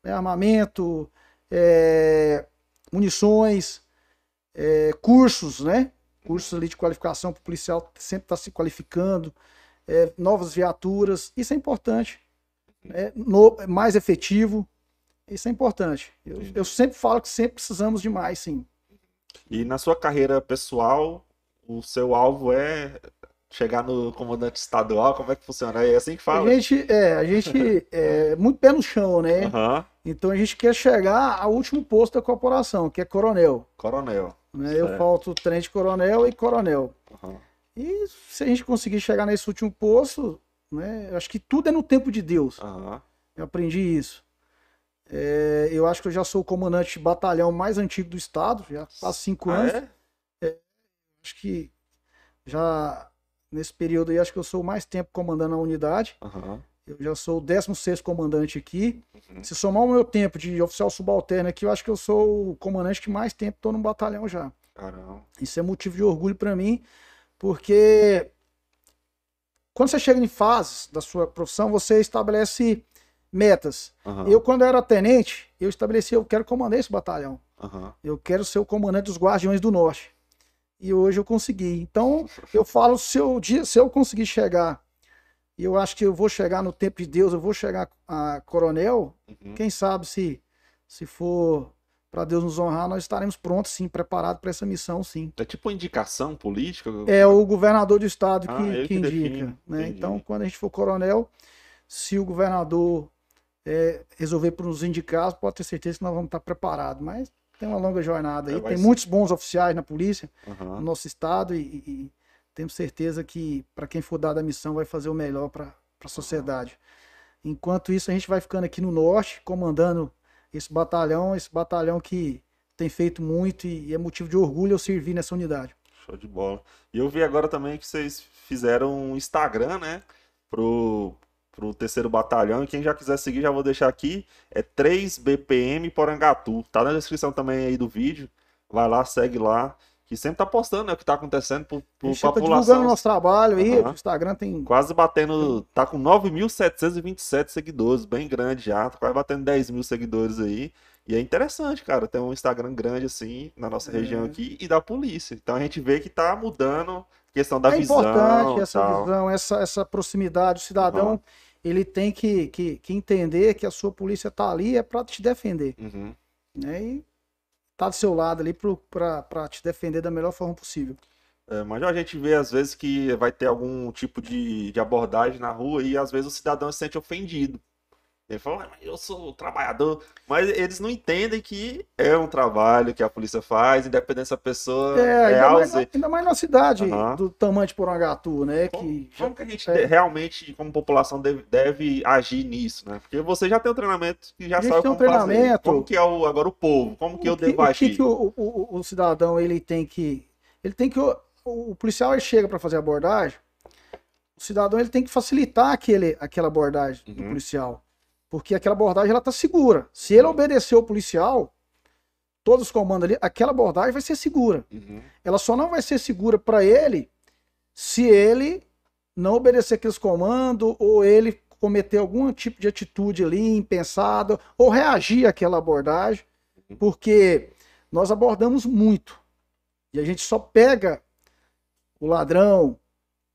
Né, Armamento, é, munições, é, cursos, né? Cursos ali de qualificação para o policial sempre estar se qualificando, é, novas viaturas, isso é importante. né, no- mais efetivo, isso é importante. Eu, eu sempre falo que sempre precisamos de mais, sim. E na sua carreira pessoal, o seu alvo é chegar no comandante estadual? Como é que funciona? É assim que A fala? gente é, a gente é muito pé no chão, né? Aham, Então a gente quer chegar ao último posto da corporação, que é coronel. coronel. Né? Eu falto tenente coronel e coronel. Aham. E se a gente conseguir chegar nesse último posto, né? eu Acho que tudo é no tempo de Deus. Aham. Eu aprendi isso. É, eu acho que eu já sou o comandante de batalhão mais antigo do estado, já faz cinco Ah, anos. é? Acho que já nesse período aí, acho que eu sou o mais tempo comandando a unidade. Aham. Eu já sou o 16 comandante aqui. Se somar o meu tempo de oficial subalterno aqui, eu acho que eu sou o comandante que mais tempo estou no batalhão já. Caramba. Isso é motivo de orgulho para mim, porque quando você chega em fases da sua profissão, você estabelece metas. Aham. Eu, quando era tenente, eu estabeleci, eu quero comandar esse batalhão. Aham. Eu quero ser o comandante dos Guardiões do Norte. E hoje eu consegui. Então, eu falo, se eu, se eu conseguir chegar, e eu acho que eu vou chegar no tempo de Deus, eu vou chegar a coronel, Uhum. quem sabe se, se for para Deus nos honrar, nós estaremos prontos, sim, preparados para essa missão, sim. É tipo uma indicação política? É o governador do estado que, Ah, que que indica. né? Então, quando a gente for coronel, se o governador é, resolver por nos indicar, pode ter certeza que nós vamos estar preparados. Mas tem uma longa jornada aí. É, tem ser. muitos bons oficiais na polícia, no Aham. nosso estado, e, e- temos certeza que, para quem for dada a missão, vai fazer o melhor para a sociedade. Enquanto isso, a gente vai ficando aqui no norte, comandando esse batalhão, esse batalhão que tem feito muito e, e é motivo de orgulho eu servir nessa unidade. Show de bola. E eu vi agora também que vocês fizeram um Instagram, né? Pro, pro terceiro batalhão. E quem já quiser seguir, já vou deixar aqui. É 3BPM Porangatu. Tá na descrição também aí do vídeo. Vai lá, segue lá. Que sempre tá postando né, o que tá acontecendo A por gente tá divulgando população. o nosso trabalho aí, Aham. o Instagram tem Quase batendo. Tá com 9.727 seguidores, bem grande já. Tá quase batendo 10 mil seguidores aí. E é interessante, cara, ter um Instagram grande assim na nossa É. região aqui e da polícia. Então a gente vê que tá mudando a questão da é visão. importante essa tal. visão, essa, essa proximidade. O cidadão Aham. Ele tem que, que, que entender que a sua polícia tá ali é para te defender. Uhum. né? E tá do seu lado ali pra te defender da melhor forma possível. É, mas a gente vê às vezes que vai ter algum tipo de, de abordagem na rua e às vezes o cidadão se sente ofendido. Ele fala, "Ah, mas eu sou trabalhador, mas eles não entendem que é um trabalho que a polícia faz, independente se a pessoa É, é ainda, mais, ausente. na- ainda mais na cidade Aham. do tamanho de Porangatu, né? Como, Que como que a gente é. realmente, como população, deve, deve agir nisso, né? Porque você já tem um treinamento que já sabe tem um como fazer. treinamento. Como que é o, agora o povo? Como que eu o que, devo o que agir? que o, o- o cidadão ele tem que ele tem que o, policial ele chega para fazer a abordagem o cidadão ele tem que facilitar aquele, aquela abordagem do Uhum. policial porque aquela abordagem ela tá segura. Se ele obedecer o policial todos os comandos ali aquela abordagem vai ser segura. Uhum, ela só não vai ser segura para ele se ele não obedecer aqueles comandos ou ele cometer algum tipo de atitude ali impensada ou reagir àquela abordagem, porque nós abordamos muito. E a gente só pega o ladrão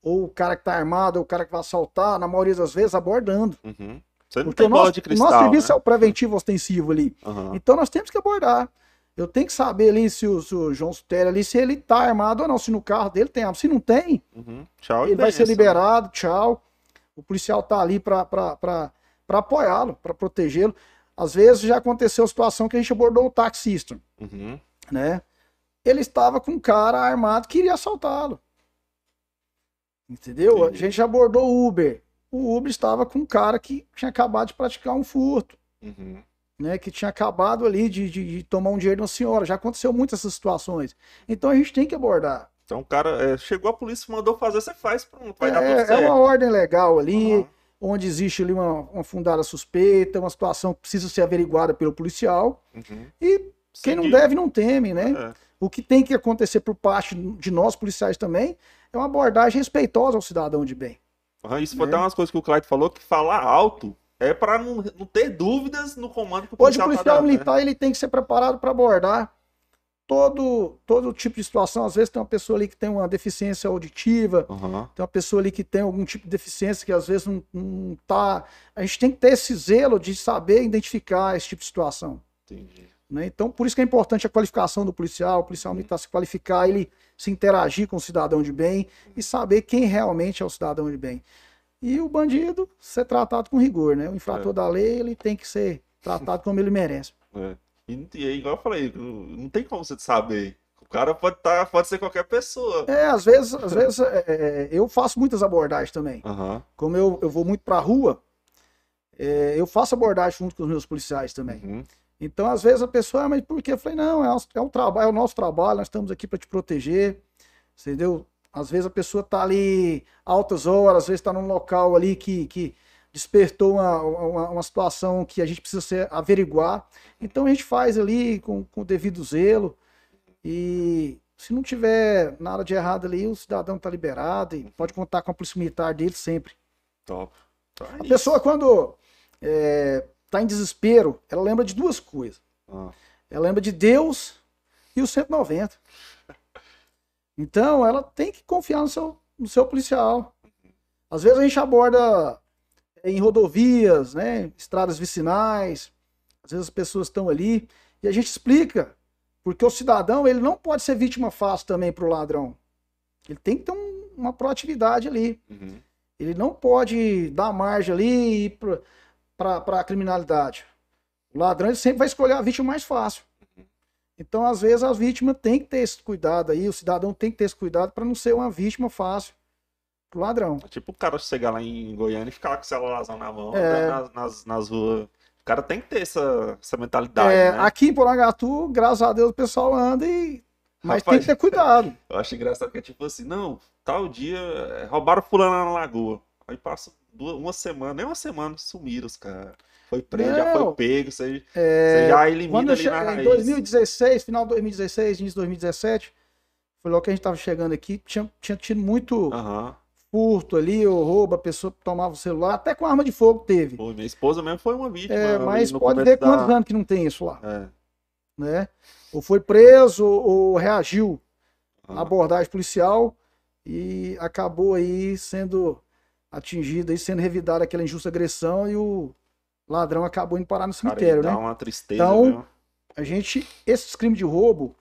ou o cara que está armado ou o cara que vai assaltar, na maioria das vezes abordando. uhum. Você não Porque tem o bola nosso, de cristal, nosso serviço né? é o preventivo ostensivo ali. Aham. Então nós temos que abordar. Eu tenho que saber ali se o, se o João Sutério ali, se ele tá armado ou não, se no carro dele tem arma. Se não tem, Uhum. Tchau ele vai ser benção. liberado, tchau. O policial tá ali para apoiá-lo, para protegê-lo. Às vezes já aconteceu a situação que a gente abordou o taxista, Uhum. né? Ele estava com um cara armado que iria assaltá-lo. Entendeu? Entendi. A gente já abordou o Uber. O Uber estava com um cara que tinha acabado de praticar um furto Uhum. né, que tinha acabado ali de, de- de tomar um dinheiro de uma senhora. Já aconteceu muitas essas situações. Então a gente tem que abordar. Então o cara é, chegou a polícia, mandou fazer, você faz, pronto, vai dar tudo É, é certo. uma ordem legal ali, Aham. onde existe ali uma, uma fundada suspeita, uma situação que precisa ser averiguada pelo policial. Uhum. E quem não deve não teme, né? É. O que tem que acontecer por parte de nós policiais também é uma abordagem respeitosa ao cidadão de bem. Aham, Isso foi né? até umas coisas que o Clyde falou, que falar alto é pra não, não ter dúvidas no comando que o Hoje o policial, tá dando, né? militar ele tem que ser preparado para abordar todo, todo tipo de situação. Às vezes tem uma pessoa ali que tem uma deficiência auditiva, Aham. tem uma pessoa ali que tem algum tipo de deficiência que às vezes não, não tá. A gente tem que ter esse zelo de saber identificar esse tipo de situação. Entendi. Né? Então, por isso que é importante a qualificação do policial, o policial militar se qualificar, ele se interagir com o cidadão de bem e saber quem realmente é o cidadão de bem. E o bandido ser tratado com rigor, né? O infrator É. da lei, ele tem que ser tratado como ele merece. É. E, e é igual eu falei, não tem como você saber. O cara pode, tá, pode ser qualquer pessoa. É, às vezes, às vezes é, é, eu faço muitas abordagens também. Aham. Como eu, eu vou muito pra rua, é, eu faço abordagem junto com os meus policiais também. Uhum. Então, às vezes a pessoa, ah, mas por quê? Eu falei, não, é, o- é um trabalho, é o nosso trabalho, nós estamos aqui para te proteger, entendeu? Às vezes a pessoa tá ali altas horas, às vezes está num local ali que, que despertou uma, uma, uma situação que a gente precisa ser, averiguar. Então a gente faz ali com, com o devido zelo e se não tiver nada de errado ali, o cidadão está liberado e pode contar com a polícia militar dele sempre. Top. Então é A pessoa, quando está em desespero, ela lembra de duas coisas. Ah, Ela lembra de Deus e o 190. Então, ela tem que confiar no seu, no seu policial. Às vezes a gente aborda em rodovias, né, estradas vicinais. Às vezes as pessoas estão ali e a gente explica, porque o cidadão ele não pode ser vítima fácil também para o ladrão. Ele tem que ter um- uma proatividade ali. uhum. Ele não pode dar margem ali e ir para a criminalidade. O ladrão sempre vai escolher a vítima mais fácil. Então, às vezes, a vítima tem que ter esse cuidado aí, o cidadão tem que ter esse cuidado para não ser uma vítima fácil pro ladrão. É tipo o cara chegar lá em Goiânia e ficar com o celularzão na mão, É. nas, nas, nas ruas. O cara tem que ter essa, essa mentalidade, É, né? Aqui em Porangatu, graças a Deus, o pessoal anda e. Mas tem Rapaz. que ter cuidado. Eu acho engraçado que é tipo assim, não, tal dia roubaram fulano na lagoa. Aí passa duas, uma semana, nem uma semana, sumiram os caras. Foi preso, já Não. foi pego, você, É, você já elimina Quando ali na em raiz. 2016, final de 2016, início de 2017, foi logo que a gente tava chegando aqui, tinha, tinha tido muito Aham. furto ali, ou roubo, a pessoa tomava o celular, até com arma de fogo teve. Pô, minha esposa mesmo foi uma vítima. É, mas pode ver da- quantos anos que não tem isso lá, É. né? Ou foi preso, ou, ou reagiu à Ah, abordagem policial e acabou aí sendo atingido, aí sendo revidada aquela injusta agressão e o ladrão acabou indo parar no cara, cemitério, dá né? uma tristeza Então, mesmo. a gente, esses crimes de roubo,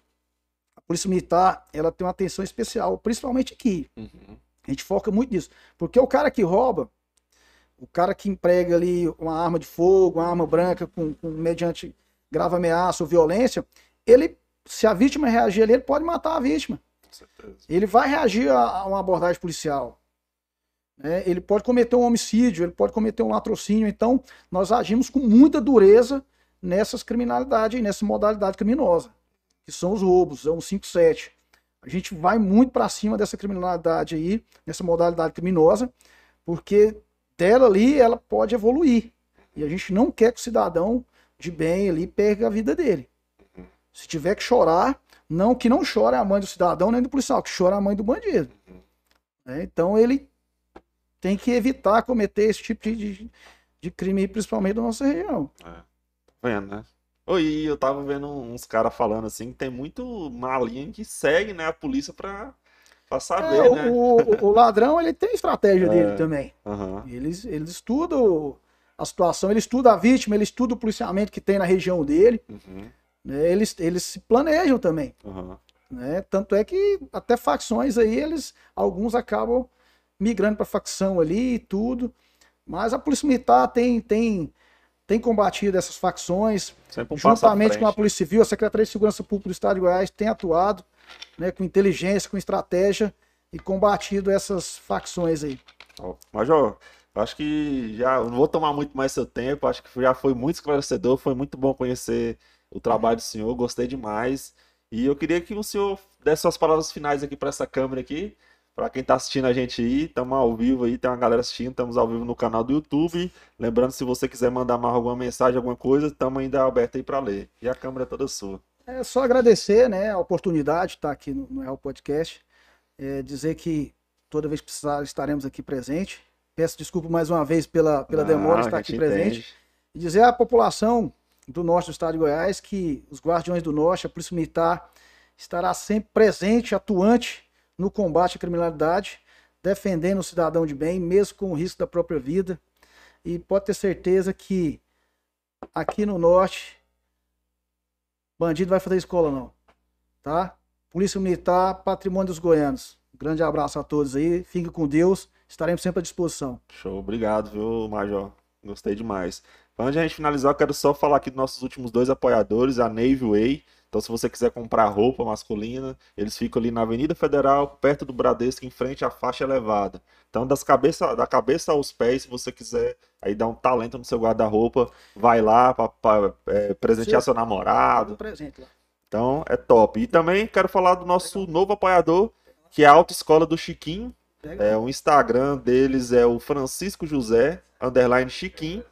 a Polícia Militar, ela tem uma atenção especial, principalmente aqui. Uhum. A gente foca muito nisso. Porque o cara que rouba, o cara que emprega ali uma arma de fogo, uma arma branca com, com mediante grave ameaça ou violência, ele, se a vítima reagir ali, ele pode matar a vítima. Com certeza. Ele vai reagir a, a uma abordagem policial. Né? ele pode cometer um homicídio, ele pode cometer um latrocínio. Então, nós agimos com muita dureza nessas criminalidades, nessa modalidade criminosa, que são os roubos, é um 57. A gente vai muito para cima dessa criminalidade aí, nessa modalidade criminosa, porque dela ali ela pode evoluir. E a gente não quer que o cidadão de bem ali perca a vida dele. Se tiver que chorar, não que não chore a mãe do cidadão nem do policial, que chora a mãe do bandido. né? Então ele tem que evitar cometer esse tipo de, de, de crime, principalmente da nossa região. Tá vendo, né? Oi, eu tava vendo uns caras falando assim que tem muito malinha que segue, né, a polícia pra, pra saber, É, né? o, o- ladrão ele tem estratégia É. dele também. Aham. Eles, eles estudam a situação, ele estuda a vítima, ele estuda o policiamento que tem na região dele, Uhum. né? eles, eles se planejam também. Aham. Né? Tanto é que até facções aí, eles alguns acabam migrando para facção ali e tudo. Mas a Polícia Militar tem, tem, tem combatido essas facções, um juntamente com a. Polícia Civil, a Secretaria de Segurança Pública do Estado de Goiás tem atuado né, com inteligência, com estratégia e combatido essas facções aí. Major, acho que já não vou tomar muito mais seu tempo, acho que já foi muito esclarecedor, foi muito bom conhecer o trabalho do senhor, gostei demais. E eu queria que o senhor desse suas palavras finais aqui para essa câmera aqui, para quem tá assistindo a gente aí, estamos ao vivo aí, tem uma galera assistindo, estamos ao vivo no canal do YouTube. Lembrando, se você quiser mandar mais alguma mensagem, alguma coisa, estamos ainda aberto aí para ler. E a câmera é toda sua. É só agradecer né, a oportunidade de estar aqui no, no Real Podcast. É, dizer que toda vez que precisar estaremos aqui presente. Peço desculpa mais uma vez pela, pela demora de Ah, estar aqui gente presente. entende. E dizer à população do norte do estado de Goiás que os Guardiões do Norte, a Polícia Militar, estará sempre presente, atuante no combate à criminalidade, defendendo o cidadão de bem, mesmo com o risco da própria vida. E pode ter certeza que aqui no norte, bandido vai fazer escola não, tá? Polícia Militar, patrimônio dos goianos. Grande abraço a todos aí, fiquem com Deus, estaremos sempre à disposição. Show, obrigado, viu, Major? Gostei demais. Antes de a gente finalizar, eu quero só falar aqui dos nossos últimos dois apoiadores, a Navy Way. Então, se você quiser comprar roupa masculina, eles ficam ali na Avenida Federal, perto do Bradesco, em frente à faixa elevada. Então, das cabeça, da cabeça aos pés, se você quiser aí dar um talento no seu guarda-roupa, vai lá para presentear seu namorado. Presente lá. Então, é top. E também quero falar do nosso novo apoiador, que é a Autoescola do Chiquinho. É, o Instagram deles é o Francisco José, underline Chiquinho.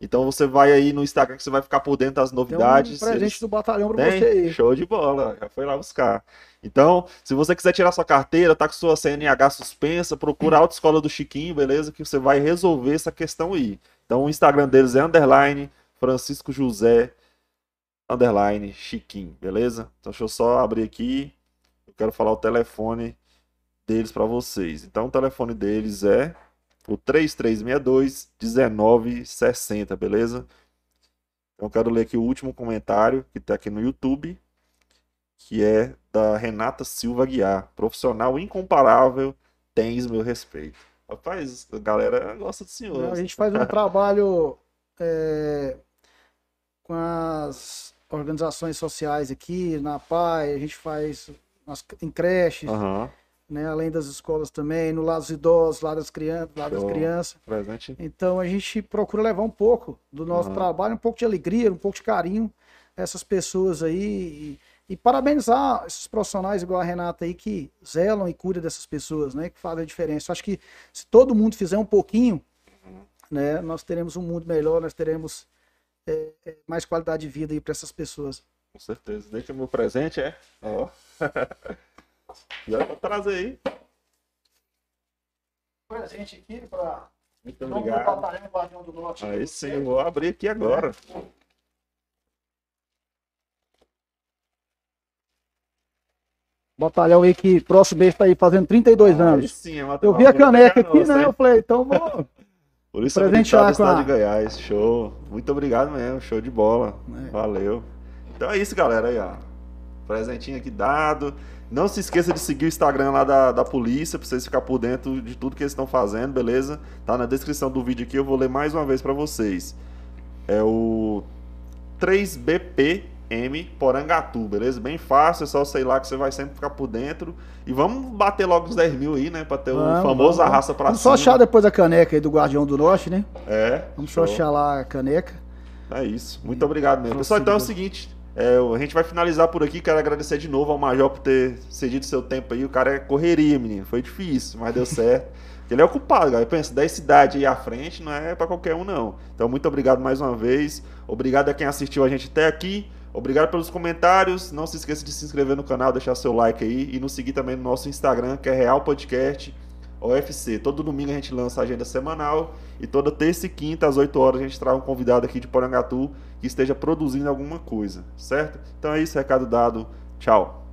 Então você vai aí no Instagram que você vai ficar por dentro das Tem novidades. um presente Eles- do batalhão pra Tem? você aí. Show de bola, já foi lá buscar. Então, se você quiser tirar sua carteira, tá com sua CNH suspensa, procura a Autoescola do Chiquinho, beleza? Que você vai resolver essa questão aí. Então, o Instagram deles é underline Francisco José underline Chiquinho, beleza? Então, deixa eu só abrir aqui. Eu quero falar o telefone deles para vocês. Então, o telefone deles é o 3362 1960, beleza? Então, eu quero ler aqui o último comentário que está aqui no YouTube, que é da Renata Silva Guiar. Profissional incomparável, tens meu respeito. Rapaz, a galera gosta do senhor. A gente faz um trabalho é, com as organizações sociais aqui, na PAI, a gente faz nas- em creches, Aham, né, além das escolas também, no lado dos idosos, lá das crianças, lá das crianças. presente. Então a gente procura levar um pouco do nosso Aham. trabalho, um pouco de alegria, um pouco de carinho a essas pessoas aí e, e parabenizar esses profissionais igual a Renata aí que zelam e cuidam dessas pessoas, né, que fazem a diferença. Eu acho que se todo mundo fizer um pouquinho, né, nós teremos um mundo melhor, nós teremos é, é, mais qualidade de vida aí para essas pessoas. Com certeza. Deixa meu presente, é? Ó. Já vou trazer aí. Presente aqui para Muito obrigado. Do Norte. Aí sim, eu vou abrir aqui agora. Batalhão aí que próximo mês está aí fazendo 32 Aí anos. sim, é Eu vi a caneca aqui, né? né? Eu falei, então vou. Polícia Presentear Militar do com a- de Goiás. Show. Muito obrigado mesmo. Show de bola. É. Valeu. Então é isso, galera. Aí, ó. Presentinho aqui dado. Não se esqueça de seguir o Instagram lá da, da polícia pra vocês ficarem por dentro de tudo que eles estão fazendo, beleza? Tá na descrição do vídeo aqui, eu vou ler mais uma vez para vocês. É o 3BPM Porangatu, beleza? Bem fácil, é só sei lá que você vai sempre ficar por dentro. E vamos bater logo os 10 mil aí, né? Pra ter o Vamos, famoso vamos. arrasta pra Vamos cima. só achar depois a caneca aí do Guardião do Norte, né? É. Vamos achar lá a caneca. É isso. Muito obrigado mesmo. Pessoal, então é o seguinte. É, a gente vai finalizar por aqui. Quero agradecer de novo ao Major por ter cedido seu tempo aí. O cara é correria, menino. Foi difícil, mas deu certo. Ele é ocupado, galera. Pensa, 10 cidades aí à frente não é pra qualquer um, não. Então, muito obrigado mais uma vez. Obrigado a quem assistiu a gente até aqui. Obrigado pelos comentários. Não se esqueça de se inscrever no canal, deixar seu like aí e nos seguir também no nosso Instagram, que é Real Podcast OFC. Todo domingo a gente lança a agenda semanal e toda terça e quinta às 8 horas a gente traz um convidado aqui de Porangatu que esteja produzindo alguma coisa, certo? Então é isso, recado dado. Tchau.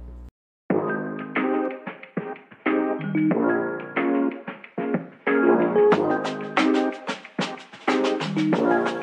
Oi,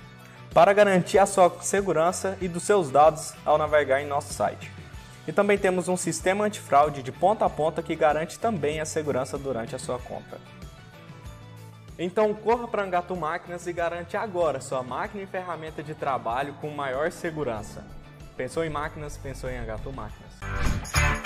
para garantir a sua segurança e dos seus dados ao navegar em nosso site. E também temos um sistema antifraude de ponta a ponta que garante também a segurança durante a sua compra. Então corra para Angatu Máquinas e garante agora sua máquina e ferramenta de trabalho com maior segurança. Pensou em máquinas? Pensou em Angatu Máquinas.